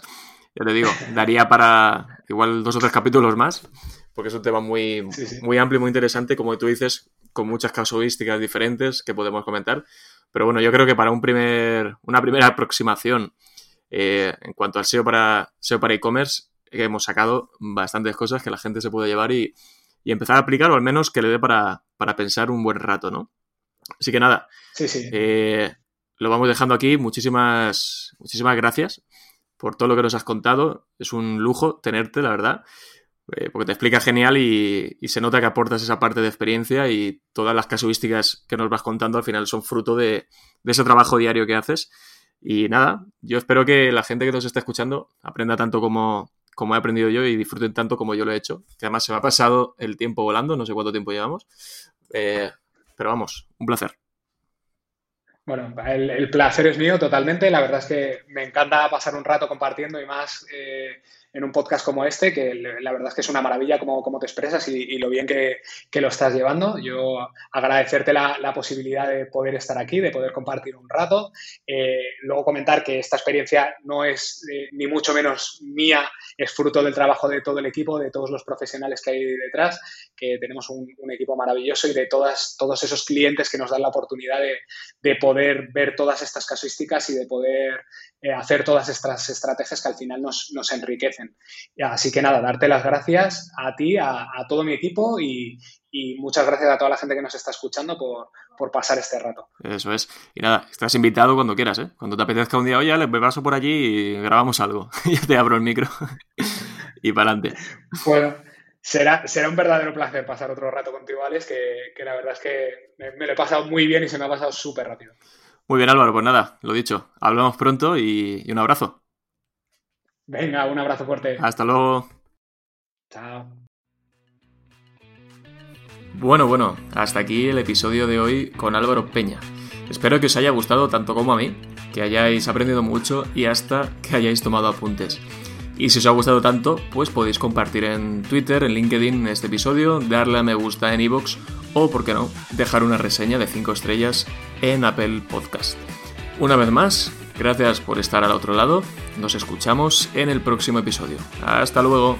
Speaker 2: Ya te digo, [laughs] daría para igual dos o tres capítulos más, porque es un tema muy, muy amplio y muy interesante, como tú dices, con muchas casuísticas diferentes que podemos comentar. Pero bueno, yo creo que para un primer, una primera aproximación eh, en cuanto al SEO para SEO para e-commerce, hemos sacado bastantes cosas que la gente se puede llevar y, empezar a aplicar, o al menos que le dé para, pensar un buen rato, ¿no? Así que nada,
Speaker 3: sí, sí.
Speaker 2: Eh, lo vamos dejando aquí. Muchísimas, muchísimas gracias por todo lo que nos has contado. Es un lujo tenerte, la verdad, eh, porque te explica genial y, se nota que aportas esa parte de experiencia y todas las casuísticas que nos vas contando al final son fruto de, ese trabajo diario que haces. Y nada, yo espero que la gente que nos está escuchando aprenda tanto como, como he aprendido yo y disfruten tanto como yo lo he hecho. Que además se me ha pasado el tiempo volando, no sé cuánto tiempo llevamos. Eh, pero vamos, un placer.
Speaker 3: Bueno, el, placer es mío totalmente. La verdad es que me encanta pasar un rato compartiendo y más eh, en un podcast como este, que la verdad es que es una maravilla cómo, cómo te expresas y, lo bien que, lo estás llevando. Yo agradecerte la, posibilidad de poder estar aquí, de poder compartir un rato. Eh, luego comentar que esta experiencia no es eh, ni mucho menos mía, es fruto del trabajo de todo el equipo, de todos los profesionales que hay detrás, que tenemos un, equipo maravilloso y de todas, todos esos clientes que nos dan la oportunidad de, poder ver todas estas casuísticas y de poder eh, hacer todas estas estrategias que al final nos, nos enriquecen. Así que nada, darte las gracias a ti, a, todo mi equipo y, muchas gracias a toda la gente que nos está escuchando por, pasar este rato.
Speaker 2: Eso es. Y nada, estás invitado cuando quieras, ¿eh? Cuando te apetezca un día, oye, le paso por allí y grabamos algo. [laughs] Yo te abro el micro [laughs] y para adelante.
Speaker 3: Bueno, será, será un verdadero placer pasar otro rato contigo, Alex, que, la verdad es que me, lo he pasado muy bien y se me ha pasado súper rápido.
Speaker 2: Muy bien, Álvaro, pues nada, lo dicho. Hablamos pronto y un abrazo.
Speaker 3: Venga, un abrazo fuerte.
Speaker 2: Hasta luego.
Speaker 3: Chao.
Speaker 2: Bueno, bueno, hasta aquí el episodio de hoy con Álvaro Peña. Espero que os haya gustado tanto como a mí, que hayáis aprendido mucho y hasta que hayáis tomado apuntes. Y si os ha gustado tanto, pues podéis compartir en Twitter, en LinkedIn este episodio, darle a me gusta en iVoox o, por qué no, dejar una reseña de 5 estrellas en Apple Podcast. Una vez más, Gracias por estar al otro lado. Nos escuchamos en el próximo episodio. Hasta luego.